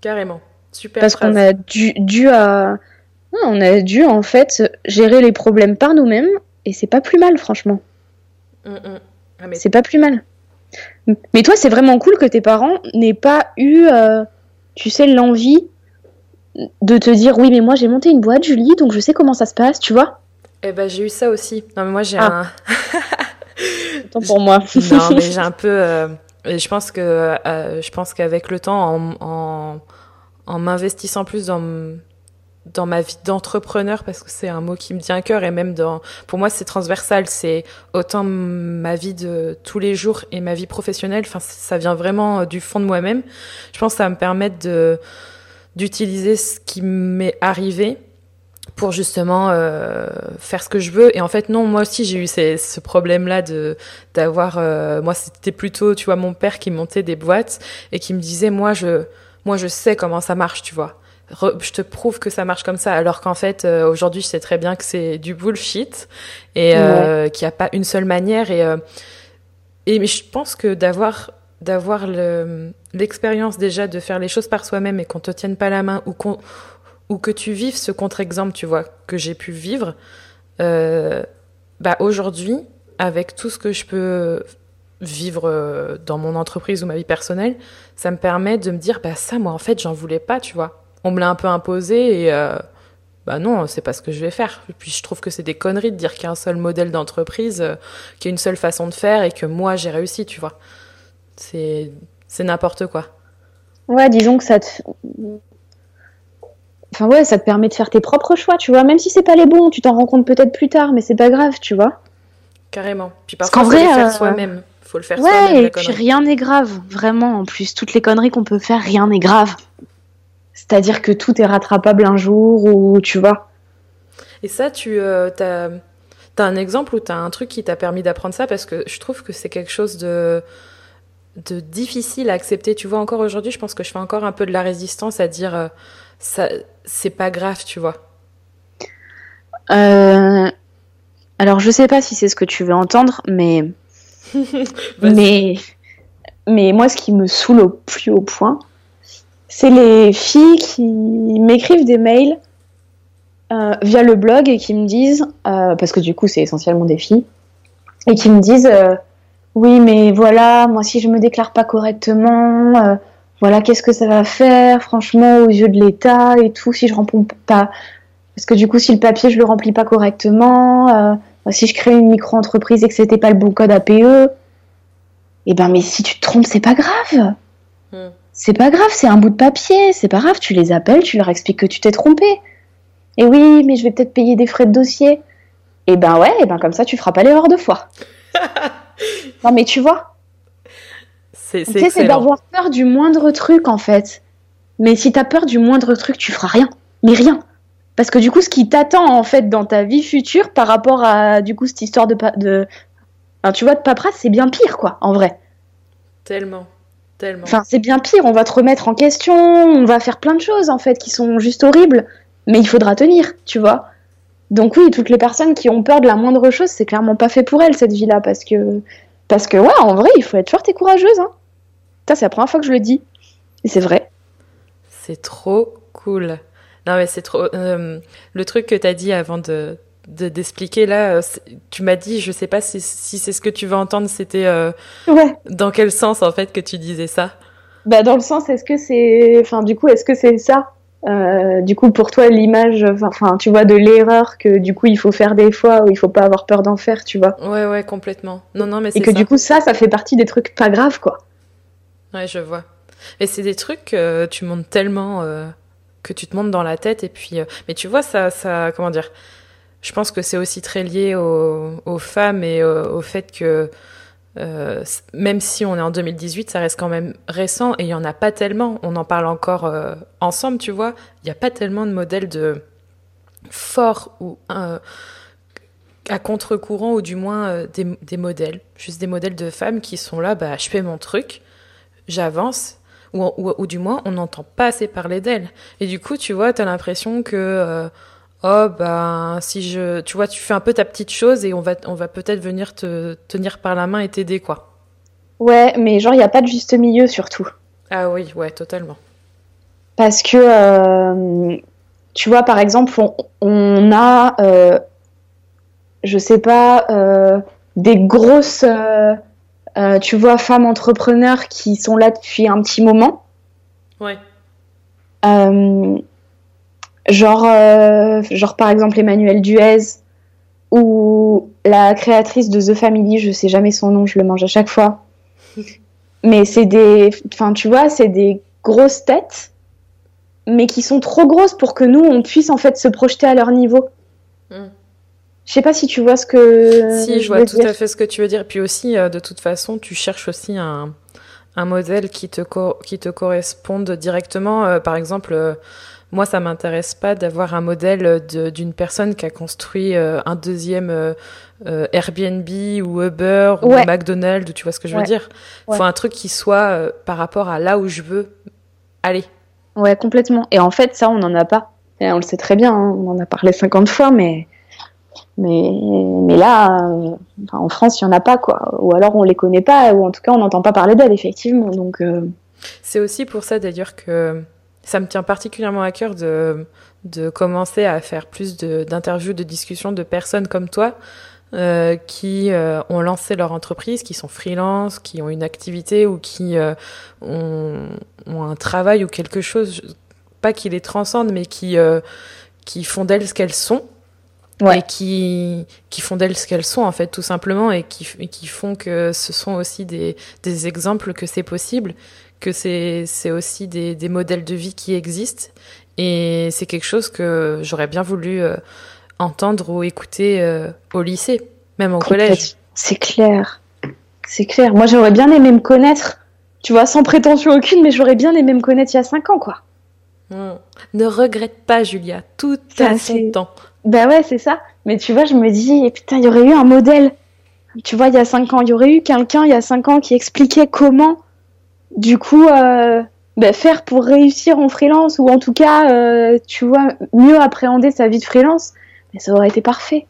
carrément, super. Parce qu'on a dû, dû à, on a dû en fait gérer les problèmes par nous-mêmes et c'est pas plus mal, franchement. Mm, mm. Ah, mais C'est pas plus mal. Mais toi, c'est vraiment cool que tes parents n'aient pas eu, euh, tu sais, l'envie de te dire oui, mais moi j'ai monté une boîte, Julie, donc je sais comment ça se passe, tu vois. eh ben, j'ai eu ça aussi. Non, mais moi, j'ai Ah. un. Tant pour moi. non, mais j'ai un peu. euh, et je pense que euh, je pense qu'avec le temps, en, en, en m'investissant plus dans dans ma vie d'entrepreneur, parce que c'est un mot qui me tient à cœur, et même dans, pour moi, c'est transversal. C'est autant ma vie de tous les jours et ma vie professionnelle. Enfin, ça vient vraiment euh, du fond de moi-même. Je pense que ça va me permettre de d'utiliser ce qui m'est arrivé pour justement euh, faire ce que je veux. Et en fait, non, moi aussi, j'ai eu ces- ce problème-là de d'avoir. euh, moi, c'était plutôt, tu vois, mon père qui montait des boîtes et qui me disait, moi, je, moi, je sais comment ça marche, tu vois. Re- je te prouve que ça marche comme ça, alors qu'en fait, euh, aujourd'hui, je sais très bien que c'est du bullshit et qu'il n'y a pas une seule manière. Et, et mais je pense que d'avoir d'avoir le- l'expérience déjà de faire les choses par soi-même et qu'on te tienne pas la main ou que tu vives ce contre-exemple, tu vois, que j'ai pu vivre, euh, bah aujourd'hui, avec tout ce que je peux vivre euh, dans mon entreprise ou ma vie personnelle, ça me permet de me dire, bah ça, moi, en fait, j'en voulais pas, tu vois. On me l'a un peu imposé et euh, bah non, c'est pas ce que je vais faire. Et puis je trouve que c'est des conneries de dire qu'il y a un seul modèle d'entreprise, euh, qu'il y a une seule façon de faire et que moi, j'ai réussi, tu vois. C'est c'est n'importe quoi. Ouais, disons que ça te. Enfin, ouais, ça te permet de faire tes propres choix, tu vois. Même si c'est pas les bons, tu t'en rends compte peut-être plus tard, mais c'est pas grave, tu vois. Carrément. Puis Parce parfois, faut vrai, les faire euh, soi-même. Faut le faire soi-même, Ouais, et puis rien n'est grave, vraiment. En plus, toutes les conneries qu'on peut faire, rien n'est grave. C'est-à-dire que tout est rattrapable un jour, ou tu vois. Et ça, tu euh, t'as as un exemple ou t'as un truc qui t'a permis d'apprendre ça? Parce que je trouve que c'est quelque chose de de difficile à accepter. Tu vois, encore aujourd'hui, je pense que je fais encore un peu de la résistance à dire euh, ça, c'est pas grave, tu vois. Euh, Alors, je sais pas si c'est ce que tu veux entendre, mais mais mais moi, ce qui me saoule au plus haut point, c'est les filles qui m'écrivent des mails euh, via le blog et qui me disent, euh, parce que du coup, c'est essentiellement des filles, et qui me disent, oui, mais voilà, moi, si je me déclare pas correctement, euh, voilà, qu'est-ce que ça va faire, franchement, aux yeux de l'État et tout, si je remplis pas, parce que du coup, si le papier, je le remplis pas correctement, euh, si je crée une micro-entreprise et que c'était pas le bon code APE, eh ben, mais si tu te trompes, c'est pas grave. Hmm. C'est pas grave, c'est un bout de papier, c'est pas grave, tu les appelles, tu leur expliques que tu t'es trompé. Et oui, mais je vais peut-être payer des frais de dossier. Et ben ouais, et ben comme ça tu feras pas l'erreur deux fois. non mais tu vois, C'est tu c'est d'avoir peur du moindre truc en fait. Mais si t'as peur du moindre truc, tu feras rien. Mais rien. Parce que du coup, ce qui t'attend en fait dans ta vie future par rapport à du coup cette histoire de, de... Enfin, tu vois, de paperasse, c'est bien pire quoi, en vrai. Tellement, tellement. Enfin, c'est bien pire, on va te remettre en question, on va faire plein de choses en fait qui sont juste horribles, mais il faudra tenir, tu vois. Donc oui, toutes les personnes qui ont peur de la moindre chose, c'est clairement pas fait pour elles cette vie-là, parce que parce que ouais, en vrai, il faut être forte et courageuse. Hein. Ça, c'est la première fois que je le dis, et c'est vrai. C'est trop cool. Non, mais c'est trop. euh, le truc que t'as dit avant de de- d'expliquer là, euh, tu m'as dit, je sais pas si, si c'est ce que tu veux entendre, c'était euh, Ouais. dans quel sens en fait que tu disais ça? Bah dans le sens, est-ce que c'est, enfin du coup, est-ce que c'est ça? Euh, Du coup, pour toi, l'image, enfin, tu vois, de l'erreur que du coup il faut faire des fois où il faut pas avoir peur d'en faire, tu vois. Ouais, ouais, complètement. Non, non, mais Et que ça. du coup, ça, ça fait partie des trucs pas graves, quoi. Ouais, je vois. Mais c'est des trucs que tu montes tellement euh, que tu te montes dans la tête et puis. euh, Mais tu vois, ça, ça, comment dire Je pense que c'est aussi très lié aux, aux femmes et euh, au fait que euh, même si on est en 2018, ça reste quand même récent et il y en a pas tellement. On en parle encore euh, ensemble, tu vois. Il n'y a pas tellement de modèles de forts ou euh, à contre-courant ou du moins des, modèles, juste des modèles de femmes qui sont là, bah je fais mon truc, j'avance, ou, ou, ou du moins on n'entend pas assez parler d'elles. Et du coup, tu vois, t'as l'impression que oh ben si je, tu vois, tu fais un peu ta petite chose et on va on va peut-être venir te tenir par la main et t'aider quoi. Ouais, mais genre, il n'y a pas de juste milieu surtout. Ah oui, ouais, totalement. Parce que, euh, tu vois, par exemple, on, a, euh, je sais pas, euh, des grosses, tu vois, femmes entrepreneurs qui sont là depuis un petit moment. Ouais. Genre, genre, par exemple, Emmanuel Duez ou la créatrice de The Family, je sais jamais son nom, je le mange à chaque fois. Mais c'est des, enfin, tu vois, c'est des grosses têtes mais qui sont trop grosses pour que nous, on puisse en fait se projeter à leur niveau. Hmm. Je sais pas si tu vois ce que. Si, je vois tout à fait ce que tu veux dire. Puis aussi, euh, de toute façon, tu cherches aussi un, un modèle qui te, qui te corresponde directement. Euh, par exemple, euh, moi, ça m'intéresse pas d'avoir un modèle d'une personne qui a construit un deuxième Airbnb ou Uber ou McDonald's, tu vois ce que je veux dire? Il faut un truc qui soit par rapport à là où je veux aller. Ouais, complètement. Et en fait, ça, on n'en a pas. Et on le sait très bien, hein. on en a parlé 50 fois, mais, mais, mais là, euh, en France, il n'y en a pas, quoi. Ou alors on les connaît pas, ou en tout cas, on n'entend pas parler d'elles, effectivement. Donc, euh, C'est aussi pour ça, d'ailleurs, que ça me tient particulièrement à cœur de, de commencer à faire plus d'interviews, de, discussions de personnes comme toi, euh, qui euh, ont lancé leur entreprise, qui sont freelance, qui ont une activité ou qui euh, ont, ont, un travail ou quelque chose, pas qui les transcende, mais qui, qui font d'elles ce qu'elles sont. Ouais. Et qui, qui font d'elles ce qu'elles sont, en fait, tout simplement, et qui, et qui font que ce sont aussi des, des exemples que c'est possible, que c'est aussi des, des modèles de vie qui existent. Et c'est quelque chose que j'aurais bien voulu entendre ou écouter euh, au lycée, même au collège. C'est clair. C'est clair. Moi, j'aurais bien aimé me connaître, tu vois, sans prétention aucune, mais j'aurais bien aimé me connaître il y a 5 ans, quoi. Hmm. Ne regrette pas, Julia. Tout à son temps. Bah ouais, c'est ça. Mais tu vois, je me dis, putain, il y aurait eu un modèle. Tu vois, il y a 5 ans, il y aurait eu quelqu'un il y a 5 ans qui expliquait comment, du coup, euh, bah, faire pour réussir en freelance, ou en tout cas, euh, tu vois, mieux appréhender sa vie de freelance mais ça aurait été parfait.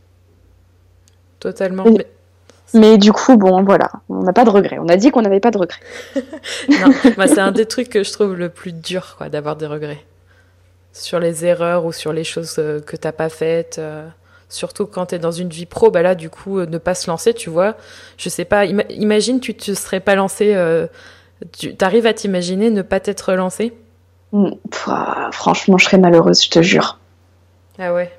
Totalement. Mais, du coup, bon, voilà, on n'a pas de regrets. On a dit qu'on n'avait pas de regrets. non, c'est un des trucs que je trouve le plus dur, quoi, d'avoir des regrets. Sur les erreurs ou sur les choses euh, que t'as pas faites. Euh, surtout quand tu es dans une vie pro, bah là, du coup, euh, ne pas se lancer, tu vois. Je sais pas, imagine, tu te serais pas lancé. tu arrives à t'imaginer ne pas t'être lancé? Mmh, Franchement, je serais malheureuse, je te jure. Ah ouais?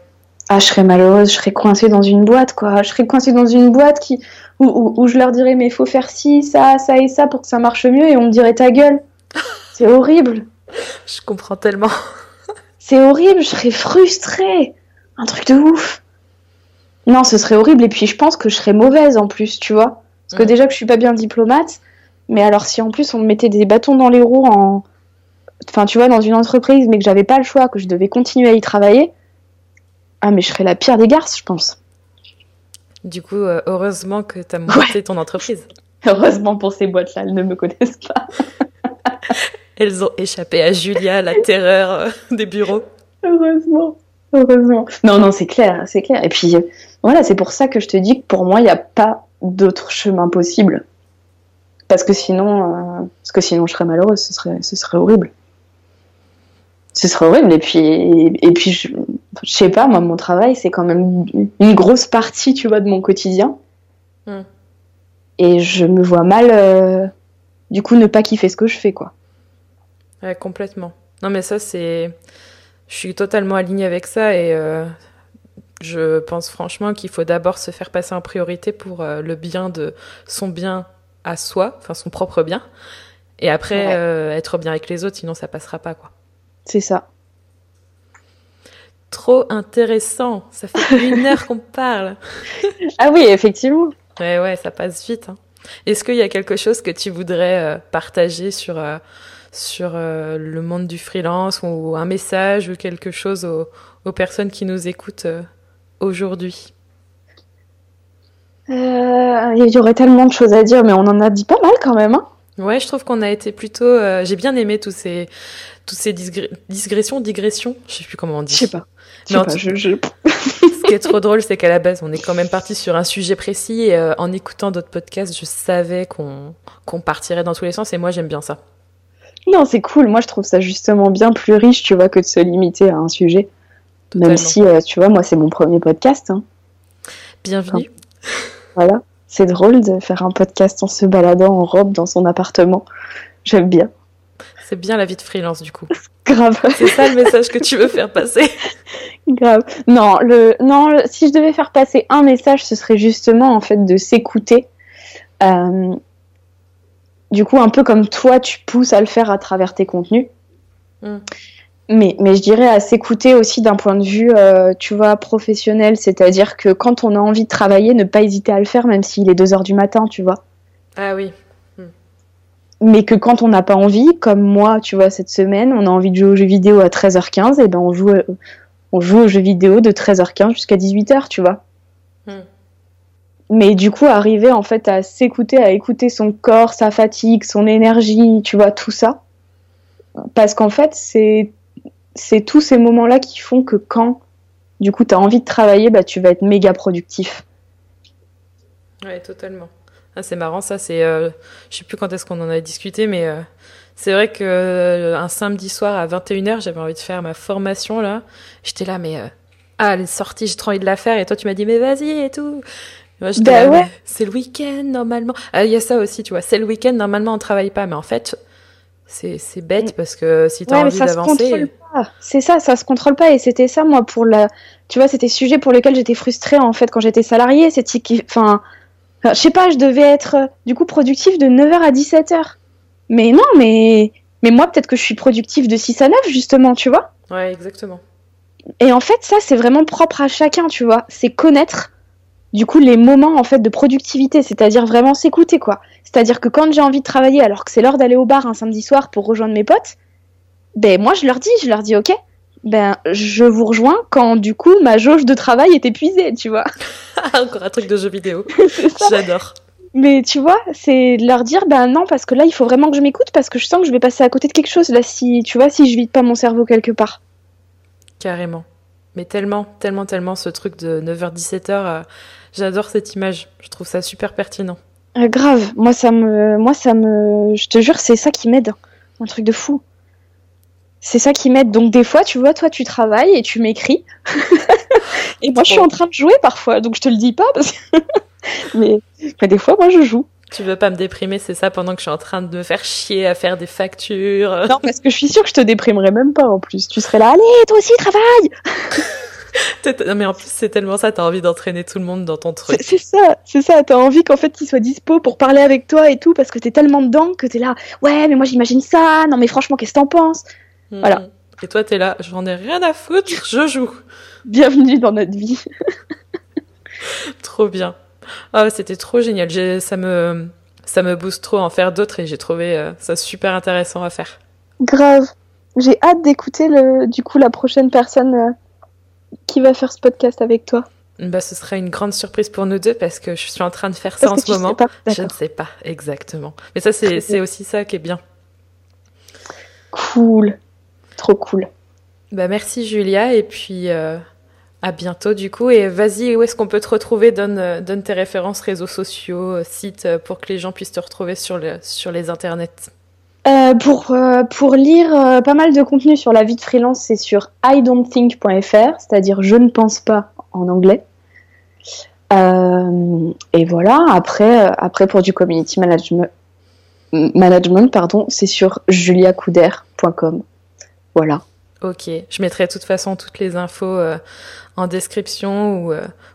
Ah, je serais malheureuse, je serais coincée dans une boîte, quoi. Je serais coincée dans une boîte qui, où, où, je leur dirais, mais il faut faire ci, ça, ça et ça pour que ça marche mieux, et on me dirait ta gueule. C'est horrible. Je comprends tellement. C'est horrible, je serais frustrée. Un truc de ouf. Non, ce serait horrible, et puis je pense que je serais mauvaise en plus, tu vois. Parce que déjà que je suis pas bien diplomate, mais alors si en plus on me mettait des bâtons dans les roues en. Enfin, tu vois, dans une entreprise, mais que j'avais pas le choix, que je devais continuer à y travailler ah, mais je serais la pire des garces, je pense. Du coup, euh, heureusement que tu as monté ton entreprise. Heureusement pour ces boîtes-là, elles ne me connaissent pas. elles ont échappé à Julia, la terreur euh, des bureaux. Heureusement. Heureusement. Non, non, c'est clair, c'est clair. Et puis, euh, voilà, c'est pour ça que je te dis que pour moi, il n'y a pas d'autre chemin possible. Parce que sinon, parce que sinon, je serais malheureuse, ce serait, ce serait horrible ce serait horrible. Et puis, et, puis je, je, sais pas, moi, mon travail, c'est quand même une grosse partie, tu vois, de mon quotidien. Hmm. Et je me vois mal, euh, du coup, ne pas kiffer ce que je fais, quoi. Ouais, complètement. Non, mais ça, c'est. Je suis totalement alignée avec ça et euh, je pense franchement qu'il faut d'abord se faire passer en priorité pour euh, le bien de son bien à soi, enfin son propre bien, et après être bien avec les autres, sinon ça passera pas, quoi. C'est ça. Trop intéressant. Ça fait une heure qu'on parle. ah oui, effectivement. Ouais, ouais, ça passe vite. Hein. Est-ce qu'il y a quelque chose que tu voudrais euh, partager sur, euh, sur euh, le monde du freelance ou un message ou quelque chose aux, aux personnes qui nous écoutent aujourd'hui Il y aurait tellement de choses à dire, mais on en a dit pas mal quand même. Hein Ouais, je trouve qu'on a été plutôt. j'ai bien aimé tous ces, toutes ces digressions, digressions, je sais plus comment on dit. Je sais pas. pas je, Ce qui est trop drôle, c'est qu'à la base, on est quand même parti sur un sujet précis et euh, en écoutant d'autres podcasts, je savais qu'on qu'on partirait dans tous les sens et moi, j'aime bien ça. Non, c'est cool. Moi, je trouve ça justement bien plus riche, tu vois, que de se limiter à un sujet. Même si, euh, tu vois, moi, c'est mon premier podcast. Hein. Bienvenue. voilà. C'est drôle de faire un podcast en se baladant en robe dans son appartement. J'aime bien. C'est bien la vie de freelance, du coup. Grave. C'est ça le message que tu veux faire passer. Grave. Non, le, non, si je devais faire passer un message, ce serait justement, en fait, de s'écouter. Euh, du coup, un peu comme toi, tu pousses à le faire à travers tes contenus. Mm. Mais, mais je dirais à s'écouter aussi d'un point de vue, euh, tu vois, professionnel. C'est-à-dire que quand on a envie de travailler, ne pas hésiter à le faire, même s'il est 2 heures du matin, tu vois. Ah oui. Mm. Mais que quand on n'a pas envie, comme moi, tu vois, cette semaine, on a envie de jouer aux jeux vidéo à 13h15, et ben on joue, on joue aux jeux vidéo de 13h15 jusqu'à 18h, tu vois. Mais du coup arriver en fait à s'écouter, à écouter son corps, sa fatigue, son énergie, tu vois tout ça, parce qu'en fait c'est c'est tous ces moments-là qui font que quand du coup tu as envie de travailler, bah tu vas être méga productif. Ouais, totalement. Ah, c'est marrant ça, c'est euh, je sais plus quand est-ce qu'on en a discuté mais euh, c'est vrai que euh, un samedi soir à 21h, j'avais envie de faire ma formation là. J'étais là mais ah, elle est sortie, j'ai trop envie de la faire et toi tu m'as dit mais vas-y et tout. Bah c'est le week-end normalement. Ah, il y a ça aussi, tu vois. C'est le week-end normalement on travaille pas, mais en fait c'est bête mm. parce que si tu as envie d'avancer. C'est ça, ça se contrôle pas et c'était ça moi pour la. Tu vois, c'était sujet pour lequel j'étais frustrée en fait quand j'étais salariée. C'était enfin, je sais pas, je devais être du coup productif de 9h à 17h. Mais non, mais mais moi peut-être que je suis productif de 6 à 9 justement, tu vois. Ouais, exactement. Et en fait, ça c'est vraiment propre à chacun, tu vois. C'est connaître du coup les moments en fait de productivité, c'est-à-dire vraiment s'écouter quoi. C'est-à-dire que quand j'ai envie de travailler alors que c'est l'heure d'aller au bar un samedi soir pour rejoindre mes potes, ben moi je leur dis, je leur dis ok, ben je vous rejoins quand du coup ma jauge de travail est épuisée, tu vois. Encore un truc de jeu vidéo. J'adore. Mais tu vois, c'est leur dire ben non parce que là il faut vraiment que je m'écoute parce que je sens que je vais passer à côté de quelque chose là si tu vois si je vide pas mon cerveau quelque part. Carrément. Mais tellement, tellement, tellement ce truc de 9h-17h J'adore cette image. Je trouve ça super pertinent. Euh, grave. Moi, ça me, moi, ça me, je te jure, c'est ça qui m'aide. Un truc de fou. C'est ça qui m'aide. Donc des fois, tu vois, toi, tu travailles et tu m'écris. et moi, je suis en train de jouer parfois. Donc je te le dis pas parce que... mais, mais des fois, moi, je joue. Tu veux pas me déprimer, c'est ça, pendant que je suis en train de me faire chier à faire des factures? Non, parce que je suis sûre que je te déprimerais même pas en plus. Tu serais là, allez, toi aussi, travaille non, mais en plus, c'est tellement ça, t'as envie d'entraîner tout le monde dans ton truc. C'est ça, c'est ça, t'as envie qu'en fait, qu'il soit dispo pour parler avec toi et tout, parce que t'es tellement dedans que t'es là, ouais, mais moi j'imagine ça, non, mais franchement, qu'est-ce que t'en penses? Hmm. Voilà. Et toi, t'es là, j'en ai rien à foutre, je joue. Bienvenue dans notre vie. trop bien. Ah, c'était trop génial. Ça me, ça me booste trop à en faire d'autres et j'ai trouvé euh, ça super intéressant à faire. Grave. J'ai hâte d'écouter le, du coup, la prochaine personne euh, qui va faire ce podcast avec toi? Bah, ce sera une grande surprise pour nous deux parce que je suis en train de faire ça en ce moment. Je ne sais pas exactement. Mais ça, c'est aussi ça qui est bien. Cool. Trop cool. Bah, merci Julia et puis euh, à bientôt du coup. Et vas-y, où est-ce qu'on peut te retrouver? Donne, euh, donne tes références, réseaux sociaux, euh, sites pour que les gens puissent te retrouver sur, le, sur les internets. Euh, pour, euh, pour lire euh, pas mal de contenu sur la vie de freelance, c'est sur idon'tthink.fr, c'est-à-dire je ne pense pas en anglais. et voilà, après, après pour du community management, pardon, c'est sur juliacouder.com. Voilà. Ok, je mettrai de toute façon toutes les infos en description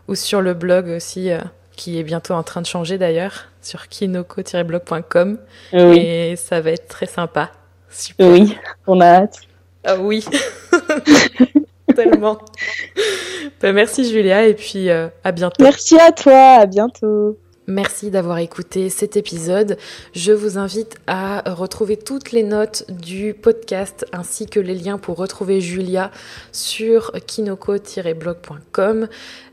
ou sur le blog aussi qui est bientôt en train de changer d'ailleurs, sur kinoko-blog.com. Et ça va être très sympa. Super. Oui, on a hâte. Ah oui, tellement. Ben, merci Julia et puis euh, à bientôt. Merci à toi, à bientôt. Merci d'avoir écouté cet épisode. Je vous invite à retrouver toutes les notes du podcast ainsi que les liens pour retrouver Julia sur kinoko-blog.com.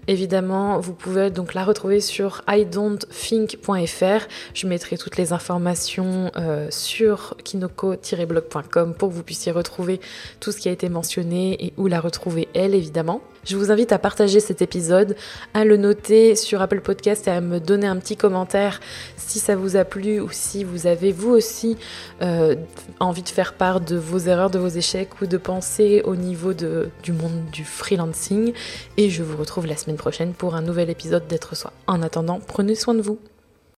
Évidemment, vous pouvez donc la retrouver sur idon'tthink.fr. Je mettrai toutes les informations euh, sur kinoko-blog.com pour que vous puissiez retrouver tout ce qui a été mentionné et où la retrouver elle, évidemment. Je vous invite à partager cet épisode, à le noter sur Apple Podcast et à me donner un petit commentaire si ça vous a plu ou si vous avez vous aussi euh, envie de faire part de vos erreurs, de vos échecs ou de penser au niveau de, du monde du freelancing. Et je vous retrouve la semaine prochaine pour un nouvel épisode d'être soi. En attendant, prenez soin de vous.